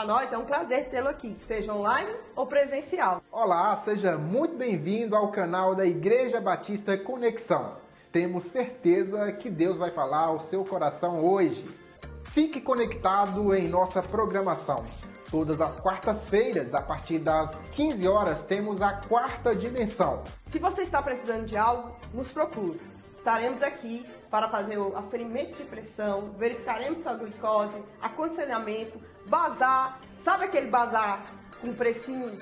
Para nós é um prazer tê-lo aqui, seja online ou presencial. Olá, seja muito bem-vindo ao canal da Igreja Batista Conexão. Temos certeza que Deus vai falar ao seu coração hoje. Fique conectado em nossa programação. Todas as quartas-feiras, a partir das 15 horas, temos a quarta dimensão. Se você está precisando de algo, nos procure. Estaremos aqui para fazer o aferimento de pressão, verificaremos sua glicose, aconselhamento, bazar. Sabe aquele bazar com precinho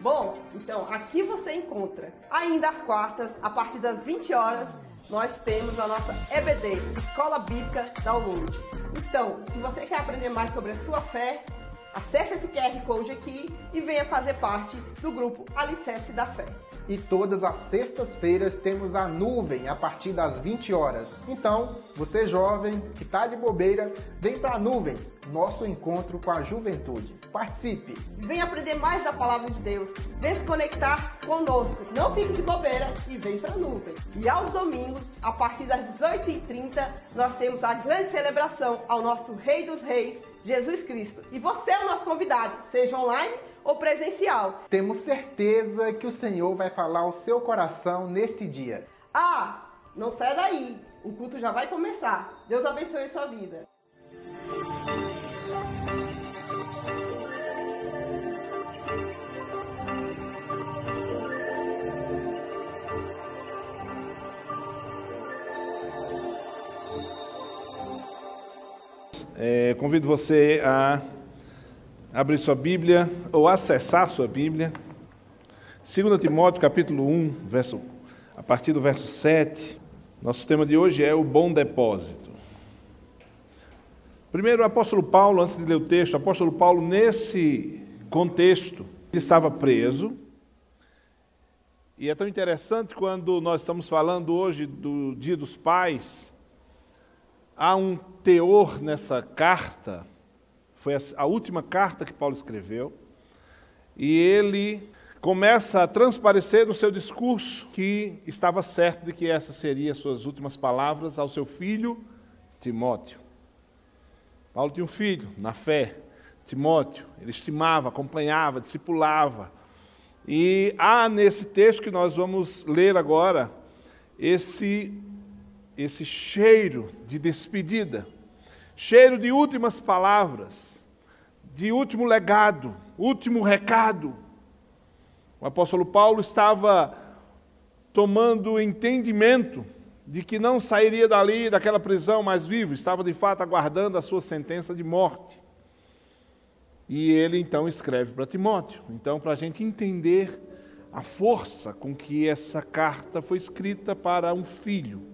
Bom, então aqui você encontra. Ainda às quartas, a partir das 20 horas, nós temos a nossa EBD, Escola Bíblica Download. Então, se você quer aprender mais sobre a sua fé, Acesse esse QR Code aqui e venha fazer parte do grupo Alicerce da Fé. E todas as sextas-feiras temos a nuvem a partir das 20 horas. Então, você jovem que está de bobeira, vem para a nuvem, nosso encontro com a juventude. Participe! Vem aprender mais da palavra de Deus. Vem se conectar conosco. Não fique de bobeira e vem para a nuvem. E aos domingos, a partir das 18h30, nós temos a grande celebração ao nosso Rei dos Reis, Jesus Cristo. E você é o nosso convidado, seja online ou presencial. Temos certeza que o Senhor vai falar ao seu coração nesse dia. Ah, não saia daí. O culto já vai começar. Deus abençoe a sua vida. É, convido você a abrir sua Bíblia ou acessar sua Bíblia. 2 Timóteo capítulo 1, verso, a partir do verso 7. Nosso tema de hoje é o bom depósito. Primeiro, o apóstolo Paulo, antes de ler o texto, o apóstolo Paulo, nesse contexto, ele estava preso. E é tão interessante quando nós estamos falando hoje do Dia dos Pais, há um teor nessa carta, foi a última carta que Paulo escreveu, e ele começa a transparecer no seu discurso que estava certo de que essas seriam as suas últimas palavras ao seu filho Timóteo. Paulo tinha um filho na fé, Timóteo, ele estimava, acompanhava, discipulava. E há nesse texto que nós vamos ler agora esse esse cheiro de despedida, cheiro de últimas palavras, de último legado, último recado. O apóstolo Paulo estava tomando entendimento de que não sairia dali, daquela prisão mais vivo, estava de fato aguardando a sua sentença de morte. E ele então escreve para Timóteo. Então, para a gente entender a força com que essa carta foi escrita para um filho.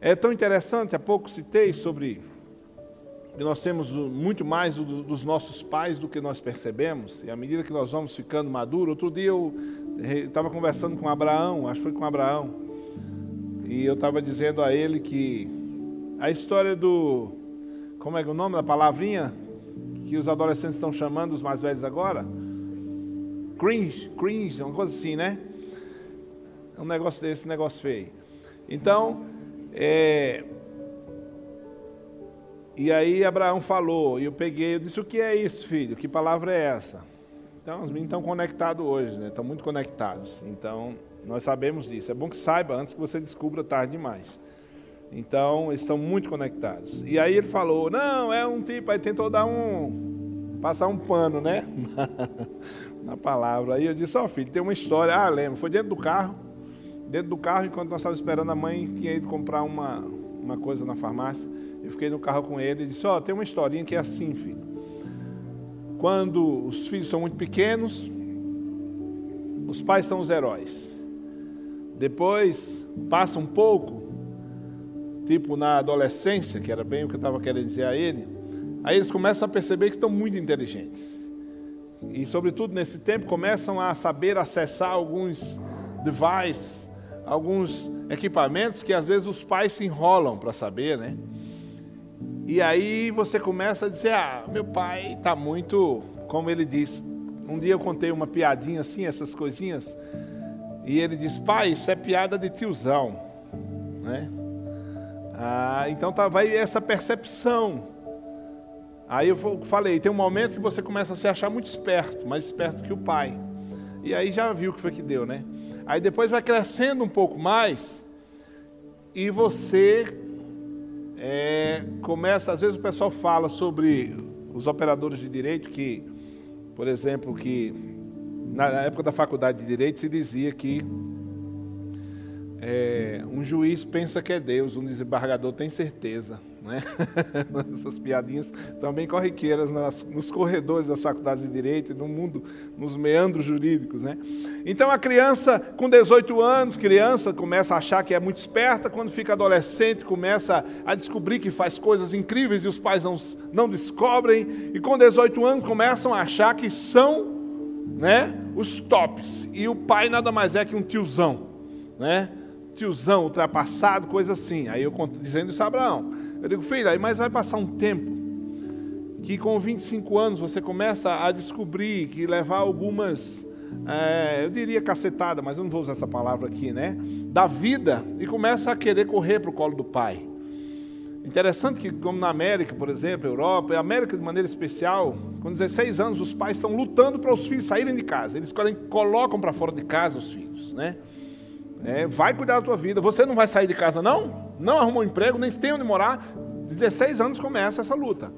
É tão interessante, há pouco citei sobre que nós temos muito mais dos nossos pais do que nós percebemos, e à medida que nós vamos ficando maduros, outro dia eu estava conversando com Abraão, acho que foi com Abraão, e eu estava dizendo a ele que a história do. Como é que é o nome da palavrinha que os adolescentes estão chamando os mais velhos agora? Cringe, cringe, uma coisa assim, né? Um negócio desse, negócio feio. Então, é... E aí Abraão falou, e eu peguei, eu disse, o que é isso, filho? Que palavra é essa? Então, os meninos estão conectados hoje, né? Estão muito conectados. Então, nós sabemos disso. É bom que saiba antes que você descubra tarde demais. Então, eles estão muito conectados. E aí ele falou, não, é um tipo, aí tentou dar um, passar um pano, né? Na palavra. Aí eu disse, ó oh, filho, tem uma história. Ah, lembro, foi dentro do carro dentro do carro, enquanto nós estávamos esperando, a mãe tinha ido comprar uma, uma coisa na farmácia. Eu fiquei no carro com ele e disse: Ó, oh, tem uma historinha que é assim, filho. Quando os filhos são muito pequenos, os pais são os heróis. Depois passa um pouco, tipo na adolescência, que era bem o que eu estava querendo dizer a ele, aí eles começam a perceber que estão muito inteligentes. E, sobretudo nesse tempo, começam a saber acessar alguns devices alguns equipamentos que às vezes os pais se enrolam para saber, né? E aí você começa a dizer: Ah, meu pai está muito, como ele diz. Um dia eu contei uma piadinha assim, essas coisinhas, e ele diz: Pai, isso é piada de tiozão, né? Ah, então tá, vai essa percepção Aí eu falei, tem um momento que você começa a se achar muito esperto, mais esperto que o pai. E aí já viu o que foi que deu, né? Aí depois vai crescendo um pouco mais e você é, começa, às vezes o pessoal fala sobre os operadores de direito que, por exemplo, que na época da faculdade de direito se dizia que é, um juiz pensa que é Deus, um desembargador tem certeza. Né? Essas piadinhas também corriqueiras nas, nos corredores das faculdades de Direito e no mundo, nos meandros jurídicos. Né? Então a criança com 18 anos, criança, começa a achar que é muito esperta, quando fica adolescente, começa a descobrir que faz coisas incríveis e os pais não, não descobrem, e com 18 anos começam a achar que são né, os tops, e o pai nada mais é que um tiozão. Né? tiozão ultrapassado, coisa assim. Aí eu dizendo isso a Abraão. Eu digo, filho, aí mas vai passar um tempo que com 25 anos você começa a descobrir que levar algumas, é, eu diria cacetada, mas eu não vou usar essa palavra aqui, né? Da vida e começa a querer correr para o colo do pai. Interessante que, como na América, por exemplo, Europa, e América de maneira especial, com 16 anos os pais estão lutando para os filhos saírem de casa. Eles colocam para fora de casa os filhos, né? É, vai cuidar da tua vida. Você não vai sair de casa, não? Não arrumou um emprego, nem tem onde morar. 16 anos começa essa luta.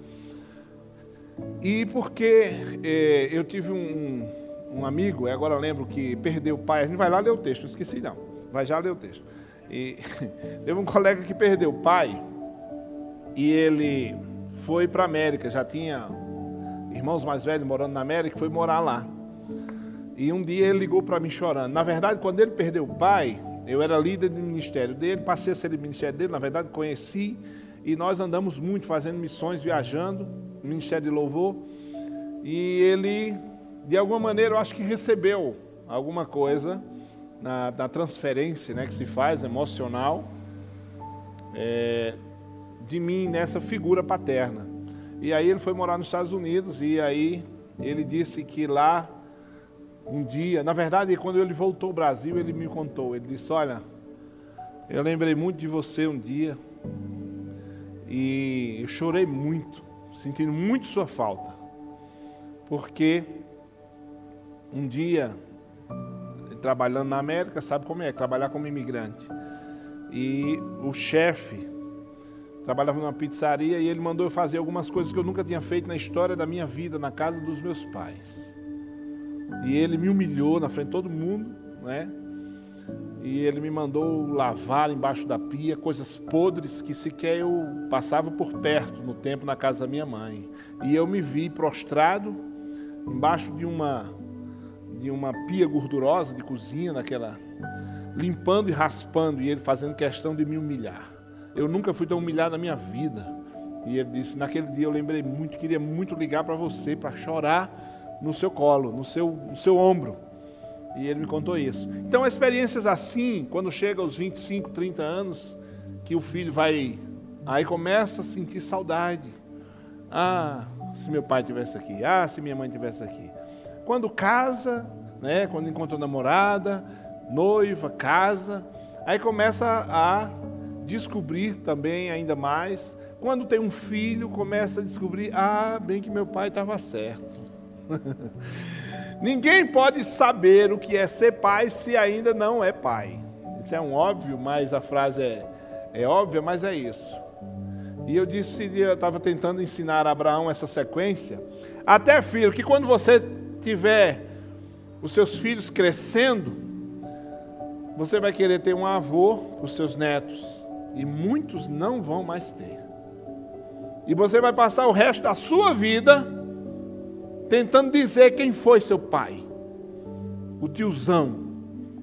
E porque é, eu tive um, um amigo, agora lembro que perdeu o pai, a gente vai lá ler o texto, não esqueci não, vai já ler o texto. E teve um colega que perdeu o pai e ele foi para a América, já tinha irmãos mais velhos morando na América, foi morar lá. E um dia ele ligou para mim chorando. Na verdade, quando ele perdeu o pai, eu era líder do ministério dele, passei a ser ministério dele, na verdade conheci, e nós andamos muito fazendo missões, viajando, ministério de louvor. E ele, de alguma maneira, eu acho que recebeu alguma coisa na, na transferência né, que se faz, emocional, é, de mim nessa figura paterna. E aí ele foi morar nos Estados Unidos, e aí ele disse que lá um dia, na verdade, quando ele voltou ao Brasil, ele me contou. Ele disse: Olha, eu lembrei muito de você um dia e eu chorei muito, sentindo muito sua falta, porque um dia, trabalhando na América, sabe como é? Trabalhar como imigrante. E o chefe trabalhava numa pizzaria e ele mandou eu fazer algumas coisas que eu nunca tinha feito na história da minha vida, na casa dos meus pais. E ele me humilhou na frente de todo mundo, né? E ele me mandou lavar embaixo da pia coisas podres que sequer eu passava por perto no tempo na casa da minha mãe. E eu me vi prostrado embaixo de uma de uma pia gordurosa de cozinha, naquela limpando e raspando e ele fazendo questão de me humilhar. Eu nunca fui tão humilhado na minha vida. E ele disse: Naquele dia eu lembrei muito, queria muito ligar para você para chorar no seu colo, no seu, no seu ombro. E ele me contou isso. Então, experiências assim, quando chega aos 25, 30 anos, que o filho vai. Aí começa a sentir saudade. Ah, se meu pai tivesse aqui. Ah, se minha mãe tivesse aqui. Quando casa, né, quando encontra namorada, noiva, casa, aí começa a descobrir também ainda mais. Quando tem um filho, começa a descobrir: ah, bem que meu pai estava certo. Ninguém pode saber o que é ser pai se ainda não é pai. Isso é um óbvio, mas a frase é, é óbvia, mas é isso. E eu disse, eu estava tentando ensinar a Abraão essa sequência. Até, filho, que quando você tiver os seus filhos crescendo, você vai querer ter um avô para os seus netos. E muitos não vão mais ter. E você vai passar o resto da sua vida tentando dizer quem foi seu pai. O tiozão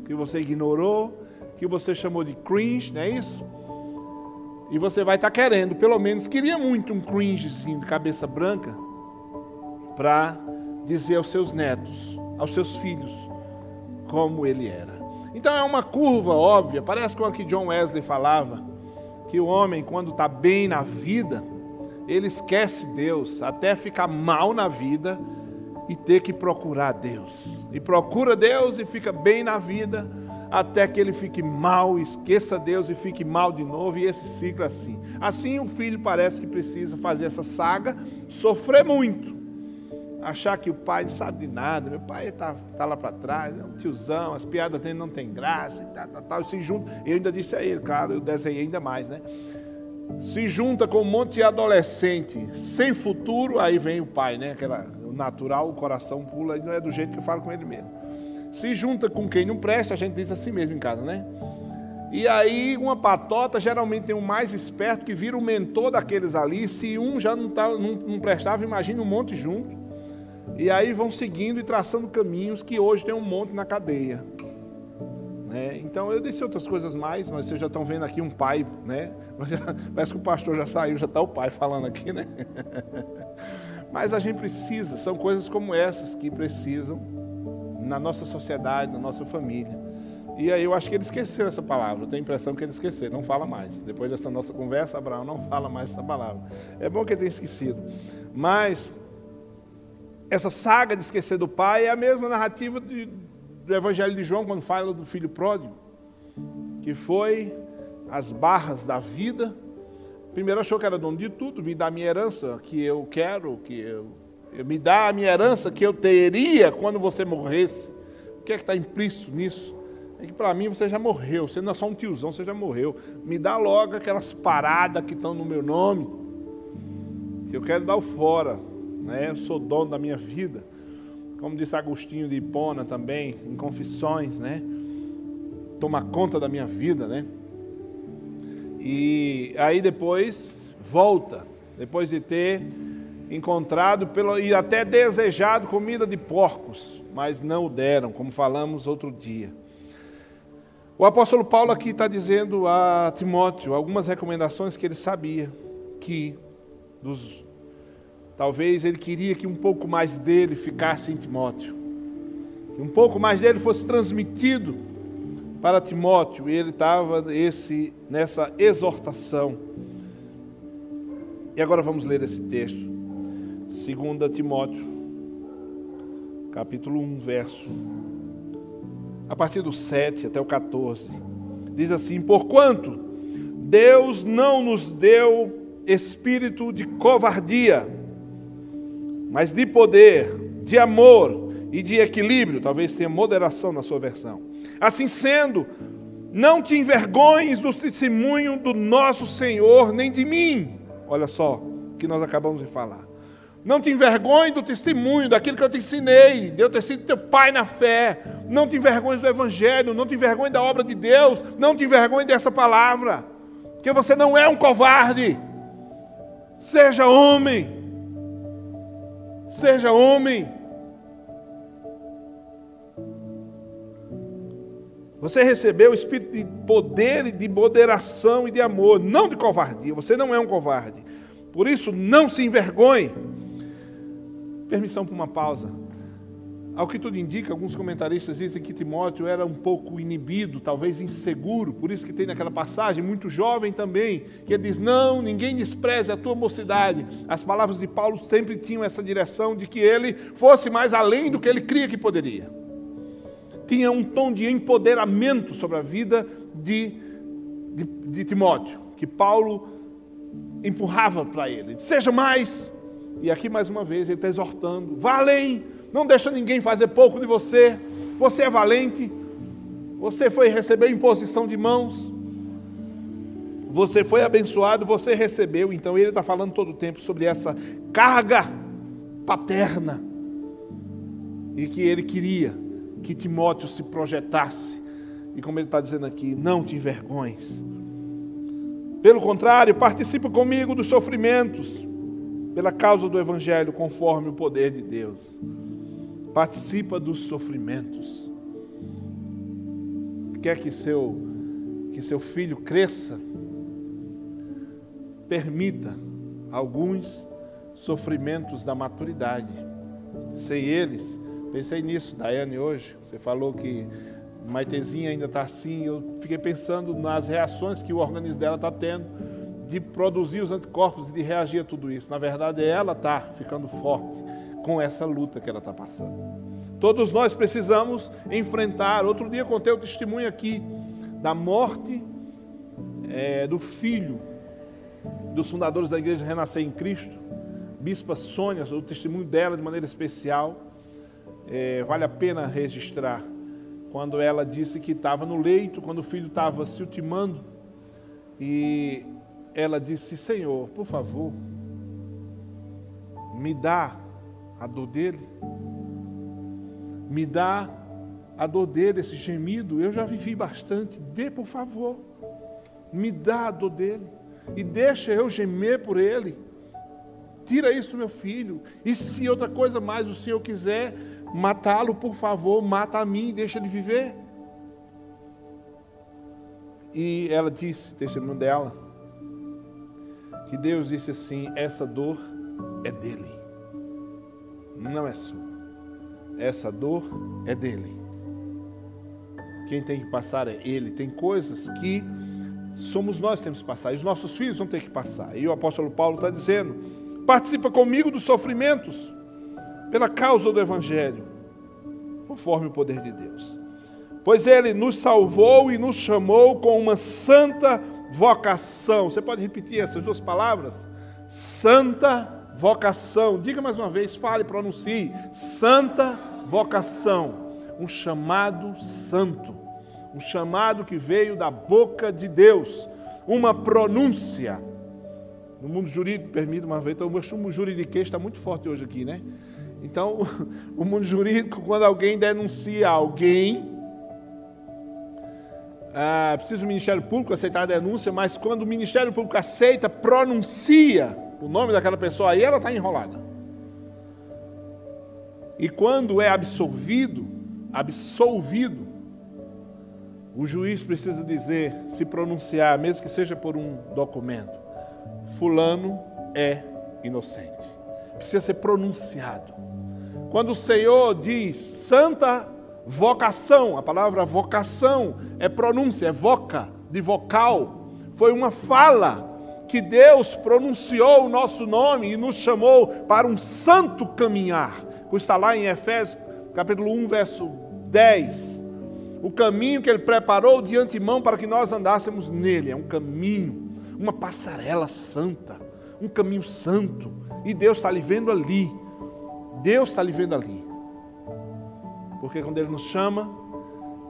que você ignorou, que você chamou de cringe, não é isso? E você vai estar tá querendo, pelo menos queria muito um cringezinho de cabeça branca para dizer aos seus netos, aos seus filhos, como ele era. Então é uma curva óbvia, parece com a que John Wesley falava, que o homem, quando está bem na vida, ele esquece Deus, até ficar mal na vida, e ter que procurar Deus. E procura Deus e fica bem na vida, até que ele fique mal, esqueça Deus e fique mal de novo, e esse ciclo assim. Assim o filho parece que precisa fazer essa saga, sofrer muito, achar que o pai não sabe de nada, meu pai está tá lá para trás, é um tiozão, as piadas dele não tem graça, e tal, tal, tal, se junta. Eu ainda disse a ele, claro, eu desenhei ainda mais, né? Se junta com um monte de adolescente sem futuro, aí vem o pai, né? Aquela, o natural, o coração pula, e não é do jeito que eu falo com ele mesmo. Se junta com quem não presta, a gente diz assim mesmo em casa, né? E aí, uma patota geralmente tem um mais esperto que vira o mentor daqueles ali. Se um já não, tá, não, não prestava, imagine um monte junto. E aí vão seguindo e traçando caminhos que hoje tem um monte na cadeia. Né? Então eu disse outras coisas mais, mas vocês já estão vendo aqui um pai, né? Parece que o pastor já saiu, já está o pai falando aqui, né? Mas a gente precisa, são coisas como essas que precisam na nossa sociedade, na nossa família. E aí eu acho que ele esqueceu essa palavra. Eu tenho a impressão que ele esqueceu, não fala mais. Depois dessa nossa conversa, Abraão não fala mais essa palavra. É bom que ele tenha esquecido. Mas essa saga de esquecer do pai é a mesma narrativa de, do Evangelho de João, quando fala do filho pródigo, que foi as barras da vida. Primeiro achou que era dono de tudo, me dá a minha herança que eu quero, que eu, me dá a minha herança que eu teria quando você morresse. O que é que está implícito nisso? É que para mim você já morreu, você não é só um tiozão, você já morreu. Me dá logo aquelas paradas que estão no meu nome, que eu quero dar o fora né? Eu sou dono da minha vida. Como disse Agostinho de Hipona também, em Confissões, né? Toma conta da minha vida, né? E aí depois volta, depois de ter encontrado pelo, e até desejado comida de porcos, mas não o deram, como falamos outro dia. O apóstolo Paulo aqui está dizendo a Timóteo algumas recomendações que ele sabia que dos Talvez ele queria que um pouco mais dele ficasse em Timóteo. Que um pouco mais dele fosse transmitido para Timóteo. E ele estava nessa exortação. E agora vamos ler esse texto. 2 Timóteo, capítulo 1, verso. A partir do 7 até o 14. Diz assim: Porquanto Deus não nos deu espírito de covardia mas de poder, de amor e de equilíbrio. Talvez tenha moderação na sua versão. Assim sendo, não te envergonhes do testemunho do nosso Senhor, nem de mim. Olha só o que nós acabamos de falar. Não te envergonhe do testemunho, daquilo que eu te ensinei, de eu ter sido teu pai na fé. Não te envergonhe do Evangelho, não te envergonhe da obra de Deus, não te envergonhe dessa palavra, porque você não é um covarde. Seja homem, Seja homem. Você recebeu o espírito de poder e de moderação e de amor, não de covardia. Você não é um covarde. Por isso, não se envergonhe. Permissão para uma pausa. Ao que tudo indica, alguns comentaristas dizem que Timóteo era um pouco inibido, talvez inseguro, por isso que tem naquela passagem, muito jovem também, que ele diz: Não, ninguém despreze a tua mocidade. As palavras de Paulo sempre tinham essa direção de que ele fosse mais além do que ele cria que poderia. Tinha um tom de empoderamento sobre a vida de, de, de Timóteo, que Paulo empurrava para ele: Seja mais. E aqui mais uma vez ele está exortando: Vá além não deixa ninguém fazer pouco de você. Você é valente. Você foi receber imposição de mãos. Você foi abençoado, você recebeu. Então ele está falando todo o tempo sobre essa carga paterna. E que ele queria que Timóteo se projetasse. E como ele está dizendo aqui, não te envergonhes. Pelo contrário, participa comigo dos sofrimentos pela causa do Evangelho, conforme o poder de Deus participa dos sofrimentos. Quer que seu, que seu filho cresça, permita alguns sofrimentos da maturidade. Sem eles, pensei nisso, Daiane, hoje. Você falou que Maitezinha ainda está assim. Eu fiquei pensando nas reações que o organismo dela está tendo de produzir os anticorpos e de reagir a tudo isso. Na verdade, ela está ficando forte com essa luta que ela está passando. Todos nós precisamos enfrentar. Outro dia contei o testemunho aqui da morte é, do filho dos fundadores da igreja Renascer em Cristo, Bispa Sônia, o testemunho dela de maneira especial. É, vale a pena registrar. Quando ela disse que estava no leito, quando o filho estava se ultimando, e ela disse: Senhor, por favor, me dá a dor dele, me dá a dor dele, esse gemido. Eu já vivi bastante, dê por favor, me dá a dor dele e deixa eu gemer por ele. Tira isso, meu filho. E se outra coisa mais o Senhor quiser matá-lo, por favor, mata a mim e deixa ele viver. E ela disse, testemunho dela, que Deus disse assim: essa dor é dele, não é sua. Essa dor é dele. Quem tem que passar é ele. Tem coisas que somos nós que temos que passar, e os nossos filhos vão ter que passar. E o apóstolo Paulo está dizendo: participa comigo dos sofrimentos, pela causa do Evangelho, conforme o poder de Deus. Pois ele nos salvou e nos chamou com uma santa vocação. Você pode repetir essas duas palavras? Santa vocação. Diga mais uma vez, fale, pronuncie. Santa vocação. Um chamado santo. Um chamado que veio da boca de Deus. Uma pronúncia. No mundo jurídico, permita uma vez, então, o juridiquês está muito forte hoje aqui, né? Então, o mundo jurídico, quando alguém denuncia alguém, ah, precisa o Ministério Público aceitar a denúncia, mas quando o Ministério Público aceita, pronuncia o nome daquela pessoa, aí ela está enrolada. E quando é absolvido, absolvido, o juiz precisa dizer, se pronunciar, mesmo que seja por um documento, fulano é inocente. Precisa ser pronunciado. Quando o Senhor diz, santa Vocação, a palavra vocação é pronúncia, é voca, de vocal. Foi uma fala que Deus pronunciou o nosso nome e nos chamou para um santo caminhar. Que está lá em Efésios, capítulo 1, verso 10. O caminho que ele preparou de antemão para que nós andássemos nele. É um caminho, uma passarela santa, um caminho santo. E Deus está lhe vendo ali. Deus está lhe vendo ali. Porque quando Ele nos chama,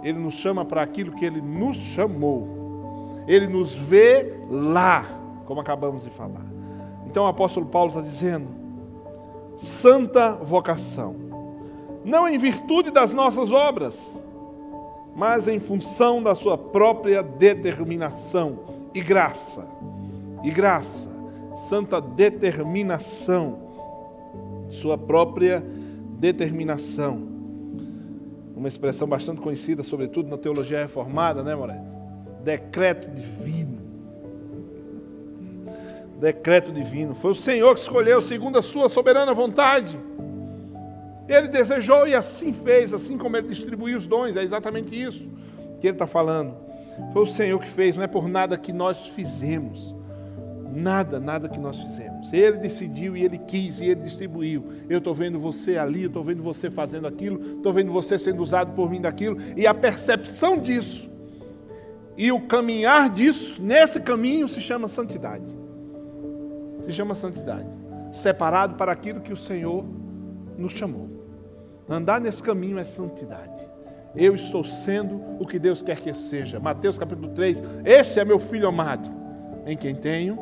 Ele nos chama para aquilo que Ele nos chamou. Ele nos vê lá, como acabamos de falar. Então o apóstolo Paulo está dizendo: santa vocação, não em virtude das nossas obras, mas em função da sua própria determinação e graça. E graça, santa determinação, sua própria determinação uma expressão bastante conhecida, sobretudo na teologia reformada, né, Moreira? Decreto divino. Decreto divino. Foi o Senhor que escolheu segundo a sua soberana vontade. Ele desejou e assim fez, assim como ele distribuiu os dons. É exatamente isso que ele está falando. Foi o Senhor que fez, não é por nada que nós fizemos. Nada, nada que nós fizemos. Ele decidiu e ele quis e ele distribuiu. Eu estou vendo você ali, eu estou vendo você fazendo aquilo, estou vendo você sendo usado por mim daquilo. E a percepção disso e o caminhar disso, nesse caminho, se chama santidade. Se chama santidade. Separado para aquilo que o Senhor nos chamou. Andar nesse caminho é santidade. Eu estou sendo o que Deus quer que eu seja. Mateus capítulo 3. Esse é meu filho amado, em quem tenho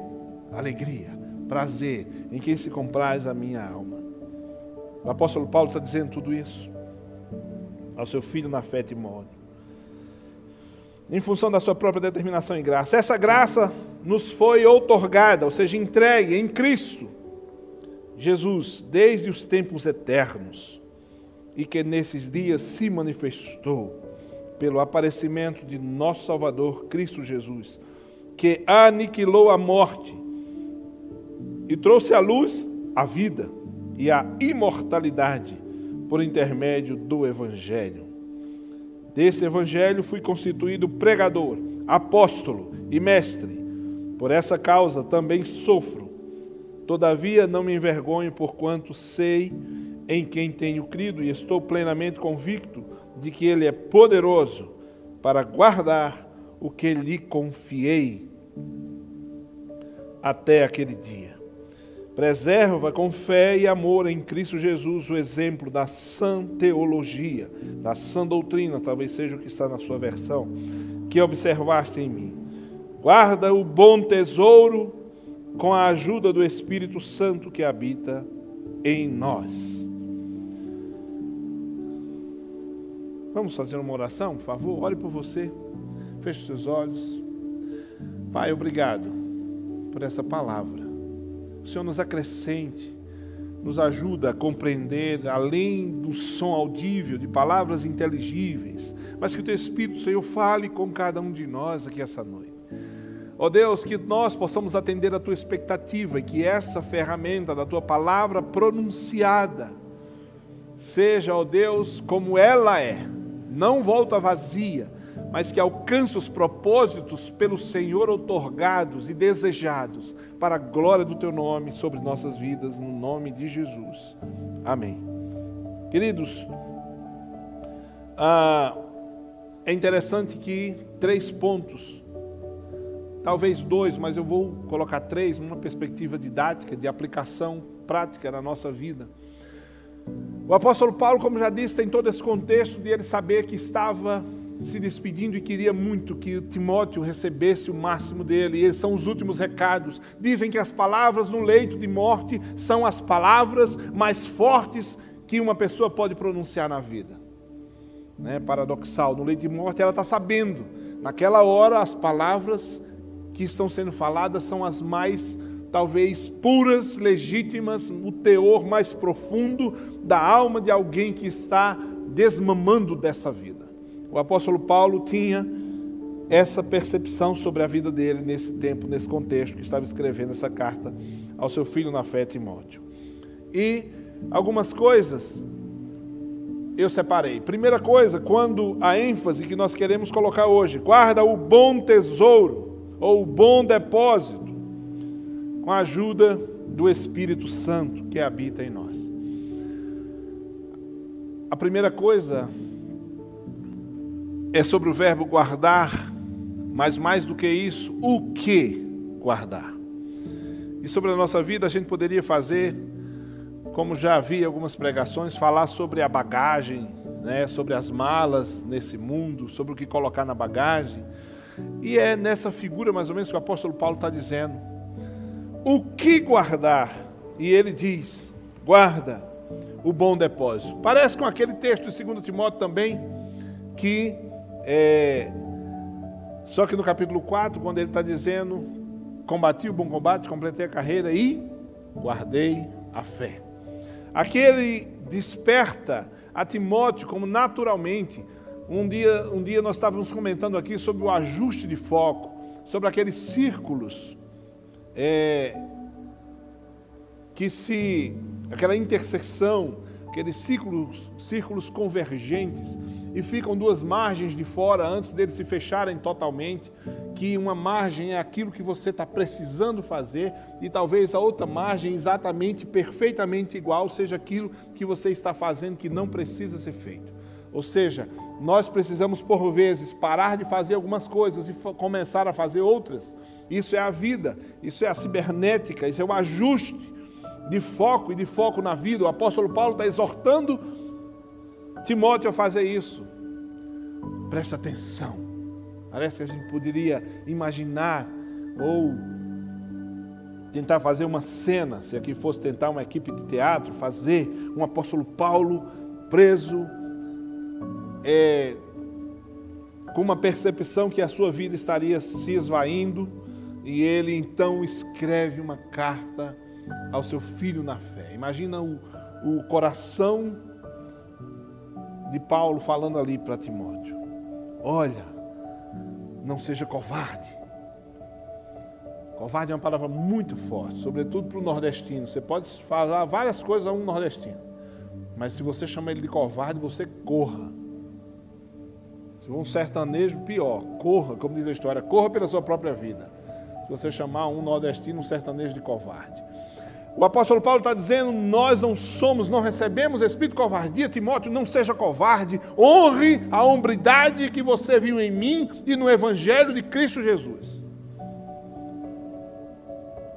alegria, prazer em quem se compraz a minha alma. O apóstolo Paulo está dizendo tudo isso ao seu filho na fé Timóteo. Em função da sua própria determinação e graça. Essa graça nos foi outorgada, ou seja, entregue em Cristo Jesus desde os tempos eternos e que nesses dias se manifestou pelo aparecimento de nosso Salvador Cristo Jesus, que aniquilou a morte e trouxe à luz a vida e a imortalidade por intermédio do Evangelho. Desse Evangelho fui constituído pregador, apóstolo e mestre. Por essa causa também sofro. Todavia não me envergonho, porquanto sei em quem tenho crido e estou plenamente convicto de que Ele é poderoso para guardar o que lhe confiei até aquele dia. Preserva com fé e amor em Cristo Jesus o exemplo da sã teologia, da sã doutrina, talvez seja o que está na sua versão, que observaste em mim. Guarda o bom tesouro com a ajuda do Espírito Santo que habita em nós. Vamos fazer uma oração, por favor? Olhe por você, feche seus olhos. Pai, obrigado por essa palavra. O Senhor nos acrescente, nos ajuda a compreender, além do som audível, de palavras inteligíveis, mas que o Teu Espírito, Senhor, fale com cada um de nós aqui essa noite. Ó oh Deus, que nós possamos atender a Tua expectativa e que essa ferramenta da Tua palavra pronunciada seja, ó oh Deus, como ela é não volta vazia, mas que alcance os propósitos pelo Senhor otorgados e desejados para a glória do teu nome sobre nossas vidas, no nome de Jesus. Amém. Queridos, ah, é interessante que três pontos, talvez dois, mas eu vou colocar três numa perspectiva didática, de aplicação prática na nossa vida o apóstolo Paulo, como já disse, tem todo esse contexto de ele saber que estava se despedindo e queria muito que Timóteo recebesse o máximo dele. E esses são os últimos recados. Dizem que as palavras no leito de morte são as palavras mais fortes que uma pessoa pode pronunciar na vida. Né? Paradoxal, no leito de morte ela está sabendo. Naquela hora, as palavras que estão sendo faladas são as mais talvez puras, legítimas, o teor mais profundo da alma de alguém que está desmamando dessa vida. O apóstolo Paulo tinha essa percepção sobre a vida dele nesse tempo, nesse contexto que estava escrevendo essa carta ao seu filho na fé, Timóteo. E algumas coisas eu separei. Primeira coisa, quando a ênfase que nós queremos colocar hoje, guarda o bom tesouro ou o bom depósito com a ajuda do Espírito Santo que habita em nós. A primeira coisa é sobre o verbo guardar, mas mais do que isso, o que guardar. E sobre a nossa vida a gente poderia fazer, como já havia algumas pregações, falar sobre a bagagem, né, sobre as malas nesse mundo, sobre o que colocar na bagagem. E é nessa figura mais ou menos que o apóstolo Paulo está dizendo o que guardar? E ele diz: guarda o bom depósito. Parece com aquele texto de 2 Timóteo também, que é, só que no capítulo 4, quando ele está dizendo: combati o bom combate, completei a carreira e guardei a fé. Aqui ele desperta a Timóteo como naturalmente. Um dia, um dia nós estávamos comentando aqui sobre o ajuste de foco, sobre aqueles círculos é, que se aquela interseção, aqueles círculos, círculos convergentes, e ficam duas margens de fora antes deles se fecharem totalmente, que uma margem é aquilo que você está precisando fazer, e talvez a outra margem, exatamente, perfeitamente igual, seja aquilo que você está fazendo que não precisa ser feito. Ou seja, nós precisamos, por vezes, parar de fazer algumas coisas e começar a fazer outras. Isso é a vida, isso é a cibernética, isso é o ajuste de foco e de foco na vida. O apóstolo Paulo está exortando Timóteo a fazer isso. Presta atenção. Parece que a gente poderia imaginar ou tentar fazer uma cena, se aqui fosse tentar uma equipe de teatro, fazer um apóstolo Paulo preso, é, com uma percepção que a sua vida estaria se esvaindo, e ele então escreve uma carta ao seu filho na fé. Imagina o, o coração de Paulo falando ali para Timóteo: Olha, não seja covarde. Covarde é uma palavra muito forte, sobretudo para o nordestino. Você pode falar várias coisas a um nordestino, mas se você chama ele de covarde, você corra. Se um sertanejo, pior. Corra, como diz a história, corra pela sua própria vida. Se você chamar um nordestino, um sertanejo de covarde. O apóstolo Paulo está dizendo: nós não somos, não recebemos espírito de covardia. Timóteo, não seja covarde, honre a hombridade que você viu em mim e no evangelho de Cristo Jesus.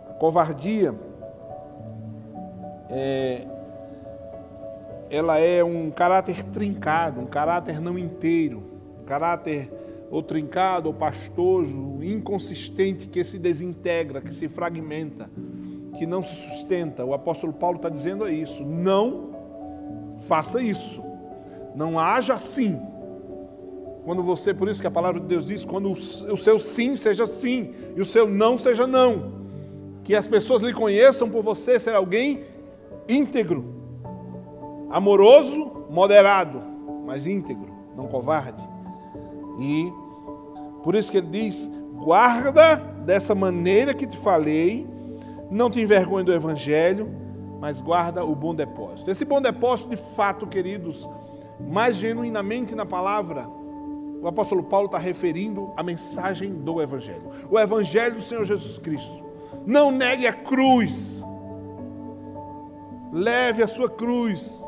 A covardia é, ela é um caráter trincado, um caráter não inteiro, caráter ou trincado, ou pastoso, inconsistente, que se desintegra, que se fragmenta que não se sustenta. O apóstolo Paulo está dizendo é isso. Não faça isso. Não haja assim. Quando você, por isso que a palavra de Deus diz, quando o seu sim seja sim e o seu não seja não. Que as pessoas lhe conheçam por você ser alguém íntegro, amoroso, moderado, mas íntegro, não covarde. E por isso que ele diz: guarda dessa maneira que te falei, não te envergonhe do Evangelho, mas guarda o bom depósito. Esse bom depósito, de fato, queridos, mais genuinamente na palavra, o apóstolo Paulo está referindo a mensagem do Evangelho. O Evangelho do Senhor Jesus Cristo. Não negue a cruz. Leve a sua cruz.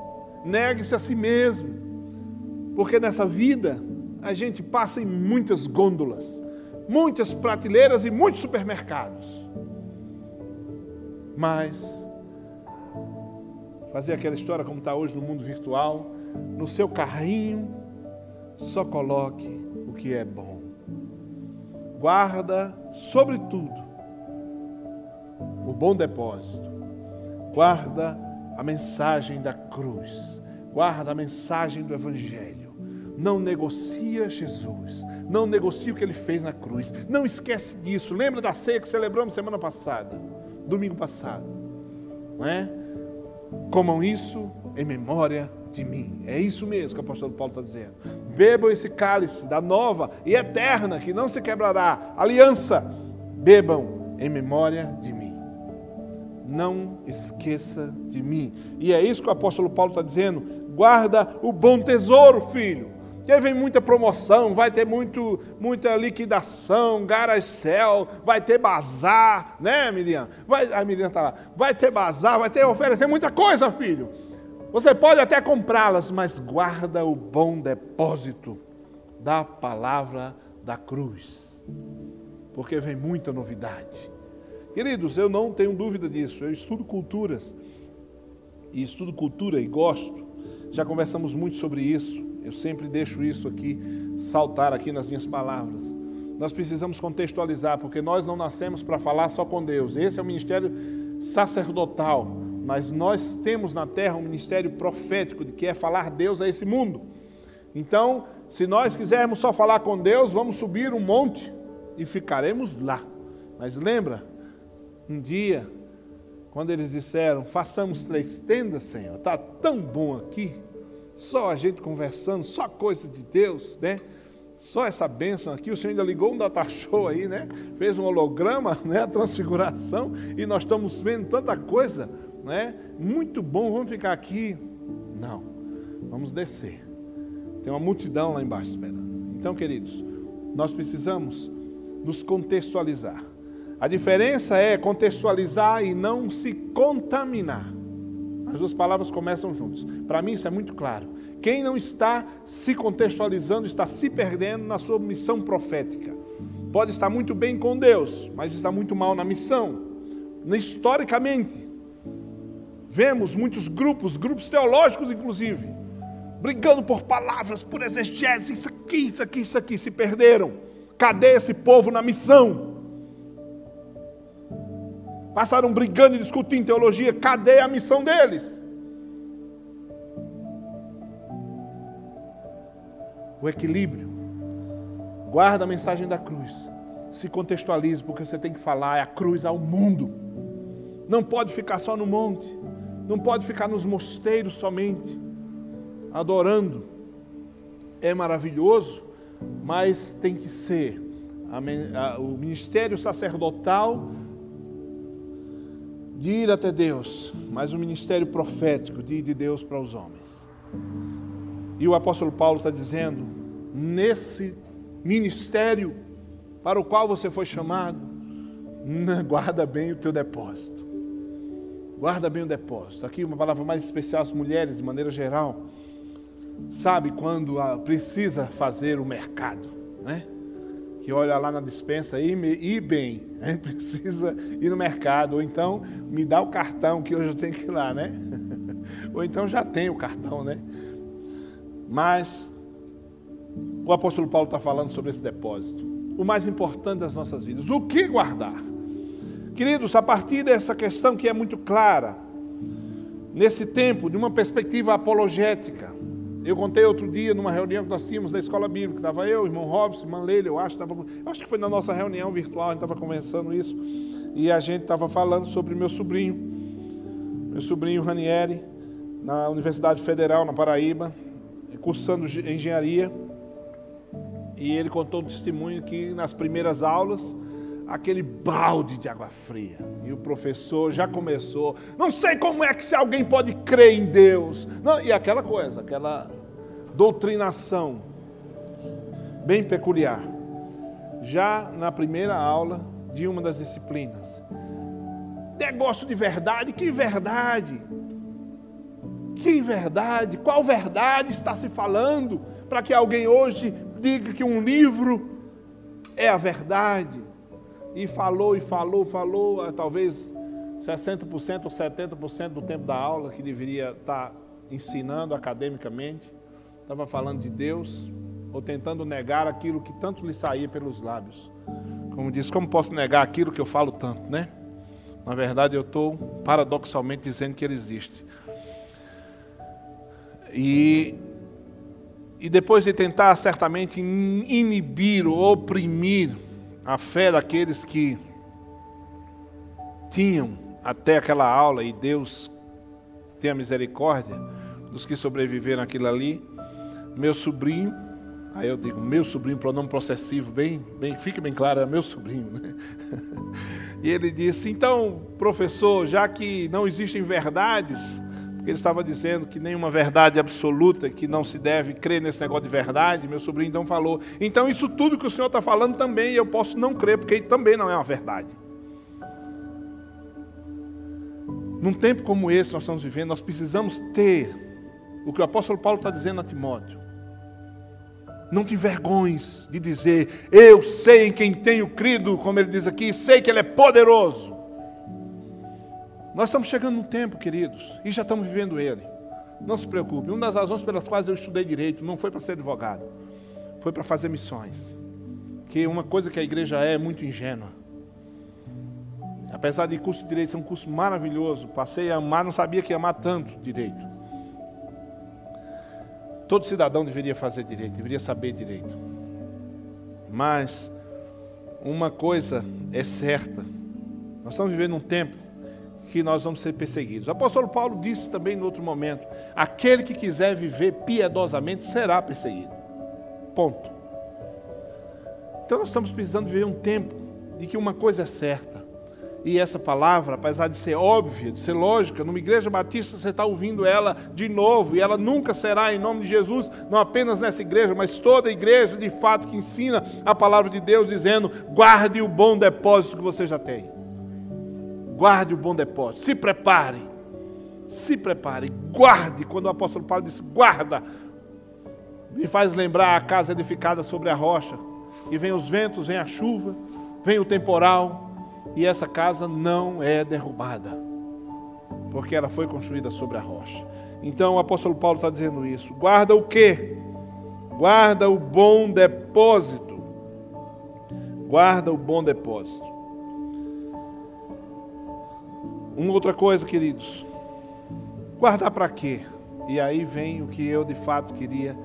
Negue-se a si mesmo. Porque nessa vida a gente passa em muitas gôndolas, muitas prateleiras e muitos supermercados. Mas fazer aquela história como está hoje no mundo virtual, no seu carrinho, só coloque o que é bom. Guarda, sobretudo, o bom depósito. Guarda a mensagem da cruz. Guarda a mensagem do Evangelho. Não negocia Jesus. Não negocia o que ele fez na cruz. Não esquece disso. Lembra da ceia que celebramos semana passada? domingo passado. Não é? Comam isso em memória de mim. É isso mesmo que o apóstolo Paulo está dizendo. Bebam esse cálice da nova e eterna, que não se quebrará, aliança. Bebam em memória de mim. Não esqueça de mim. E é isso que o apóstolo Paulo está dizendo. Guarda o bom tesouro, filho e aí vem muita promoção, vai ter muito, muita liquidação, garage vai ter bazar, né, Miriam? Vai, a Miriam está lá. Vai ter bazar, vai ter oferecer muita coisa, filho. Você pode até comprá-las, mas guarda o bom depósito da palavra da cruz. Porque vem muita novidade. Queridos, eu não tenho dúvida disso. Eu estudo culturas. E estudo cultura e gosto. Já conversamos muito sobre isso. Eu sempre deixo isso aqui saltar aqui nas minhas palavras. Nós precisamos contextualizar, porque nós não nascemos para falar só com Deus. Esse é o ministério sacerdotal, mas nós temos na terra um ministério profético de que é falar Deus a esse mundo. Então, se nós quisermos só falar com Deus, vamos subir um monte e ficaremos lá. Mas lembra, um dia, quando eles disseram: façamos três tendas, Senhor, está tão bom aqui só a gente conversando, só coisa de Deus, né? Só essa bênção aqui, o Senhor ainda ligou um data show aí, né? Fez um holograma, né? A transfiguração, e nós estamos vendo tanta coisa, né? Muito bom, vamos ficar aqui. Não, vamos descer. Tem uma multidão lá embaixo esperando. Então, queridos, nós precisamos nos contextualizar. A diferença é contextualizar e não se contaminar. As duas palavras começam juntas. Para mim isso é muito claro. Quem não está se contextualizando está se perdendo na sua missão profética. Pode estar muito bem com Deus, mas está muito mal na missão. Historicamente, vemos muitos grupos, grupos teológicos inclusive, brigando por palavras, por exegese, isso aqui, isso aqui, isso aqui, se perderam. Cadê esse povo na missão? Passaram brigando e discutindo teologia. Cadê a missão deles? O equilíbrio. Guarda a mensagem da cruz. Se contextualize, porque você tem que falar é a cruz ao mundo. Não pode ficar só no monte. Não pode ficar nos mosteiros somente, adorando. É maravilhoso, mas tem que ser o ministério sacerdotal de ir até Deus, mas o ministério profético de ir de Deus para os homens. E o apóstolo Paulo está dizendo: nesse ministério para o qual você foi chamado, guarda bem o teu depósito. Guarda bem o depósito. Aqui uma palavra mais especial às mulheres, de maneira geral. Sabe quando precisa fazer o mercado, né? Que olha lá na dispensa e ir bem, né? precisa ir no mercado. Ou então me dá o cartão que hoje eu tenho que ir lá, né? Ou então já tem o cartão, né? Mas o apóstolo Paulo está falando sobre esse depósito. O mais importante das nossas vidas. O que guardar? Queridos, a partir dessa questão que é muito clara, nesse tempo, de uma perspectiva apologética, eu contei outro dia numa reunião que nós tínhamos da escola bíblica, estava eu, irmão Robson, irmã Leila, eu acho, tava, eu acho que foi na nossa reunião virtual, a gente estava conversando isso, e a gente estava falando sobre meu sobrinho, meu sobrinho Ranieri, na Universidade Federal, na Paraíba, cursando engenharia, e ele contou um testemunho que nas primeiras aulas aquele balde de água fria. E o professor já começou, não sei como é que se alguém pode crer em Deus. Não, e aquela coisa, aquela doutrinação bem peculiar. Já na primeira aula de uma das disciplinas. Negócio de verdade, que verdade? Que verdade? Qual verdade está se falando para que alguém hoje diga que um livro é a verdade? E falou e falou, falou, ah, talvez 60% ou 70% do tempo da aula que deveria estar ensinando academicamente, estava falando de Deus ou tentando negar aquilo que tanto lhe saía pelos lábios. Como diz, como posso negar aquilo que eu falo tanto, né? Na verdade, eu estou paradoxalmente dizendo que ele existe. E, e depois de tentar certamente inibir ou oprimir a fé daqueles que tinham até aquela aula e Deus tenha misericórdia dos que sobreviveram aquilo ali. Meu sobrinho, aí eu digo meu sobrinho, pronome processivo, bem, bem, fique bem claro, é meu sobrinho. Né? E ele disse: então, professor, já que não existem verdades, porque ele estava dizendo que nenhuma verdade absoluta, que não se deve crer nesse negócio de verdade. Meu sobrinho então falou: então isso tudo que o senhor está falando também eu posso não crer, porque também não é uma verdade. Num tempo como esse nós estamos vivendo, nós precisamos ter o que o apóstolo Paulo está dizendo a Timóteo. Não te envergonhes de dizer, eu sei em quem tenho crido, como ele diz aqui, sei que ele é poderoso nós estamos chegando num tempo, queridos, e já estamos vivendo ele. Não se preocupe. Uma das razões pelas quais eu estudei direito não foi para ser advogado, foi para fazer missões. Que uma coisa que a igreja é é muito ingênua. Apesar de curso de direito ser um curso maravilhoso, passei a amar, não sabia que amar tanto direito. Todo cidadão deveria fazer direito, deveria saber direito. Mas uma coisa é certa: nós estamos vivendo um tempo que nós vamos ser perseguidos. O apóstolo Paulo disse também no outro momento: aquele que quiser viver piedosamente será perseguido. Ponto. Então nós estamos precisando viver um tempo de que uma coisa é certa. E essa palavra, apesar de ser óbvia, de ser lógica, numa igreja batista você está ouvindo ela de novo, e ela nunca será em nome de Jesus, não apenas nessa igreja, mas toda a igreja de fato que ensina a palavra de Deus, dizendo: guarde o bom depósito que você já tem. Guarde o bom depósito. Se prepare. Se prepare. Guarde. Quando o apóstolo Paulo disse guarda, me faz lembrar a casa edificada sobre a rocha. E vem os ventos, vem a chuva, vem o temporal. E essa casa não é derrubada. Porque ela foi construída sobre a rocha. Então o apóstolo Paulo está dizendo isso. Guarda o quê? Guarda o bom depósito. Guarda o bom depósito. Uma outra coisa, queridos, guardar para quê? E aí vem o que eu de fato queria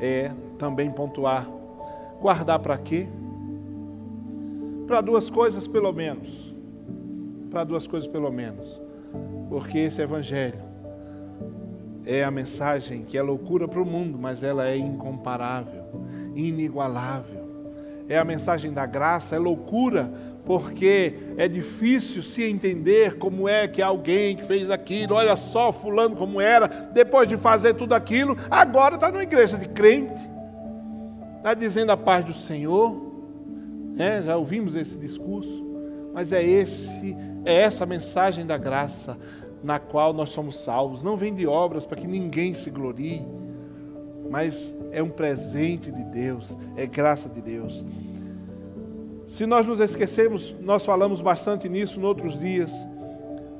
é, também pontuar. Guardar para quê? Para duas coisas pelo menos. Para duas coisas pelo menos. Porque esse evangelho é a mensagem que é loucura para o mundo, mas ela é incomparável, inigualável. É a mensagem da graça, é loucura porque é difícil se entender como é que alguém que fez aquilo, olha só fulano como era, depois de fazer tudo aquilo, agora está numa igreja de crente, está dizendo a paz do Senhor, né? já ouvimos esse discurso, mas é esse, é essa mensagem da graça. na qual nós somos salvos. Não vem de obras para que ninguém se glorie, mas é um presente de Deus, é graça de Deus. Se nós nos esquecemos, nós falamos bastante nisso em outros dias,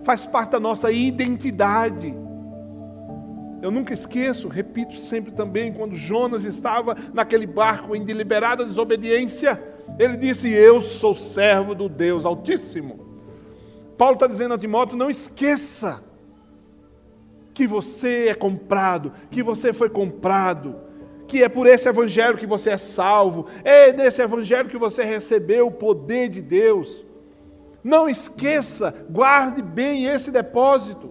faz parte da nossa identidade. Eu nunca esqueço, repito sempre também, quando Jonas estava naquele barco em deliberada desobediência, ele disse: Eu sou servo do Deus Altíssimo. Paulo está dizendo a Timóteo: não esqueça que você é comprado, que você foi comprado, que é por esse evangelho que você é salvo, é nesse evangelho que você recebeu o poder de Deus. Não esqueça, guarde bem esse depósito.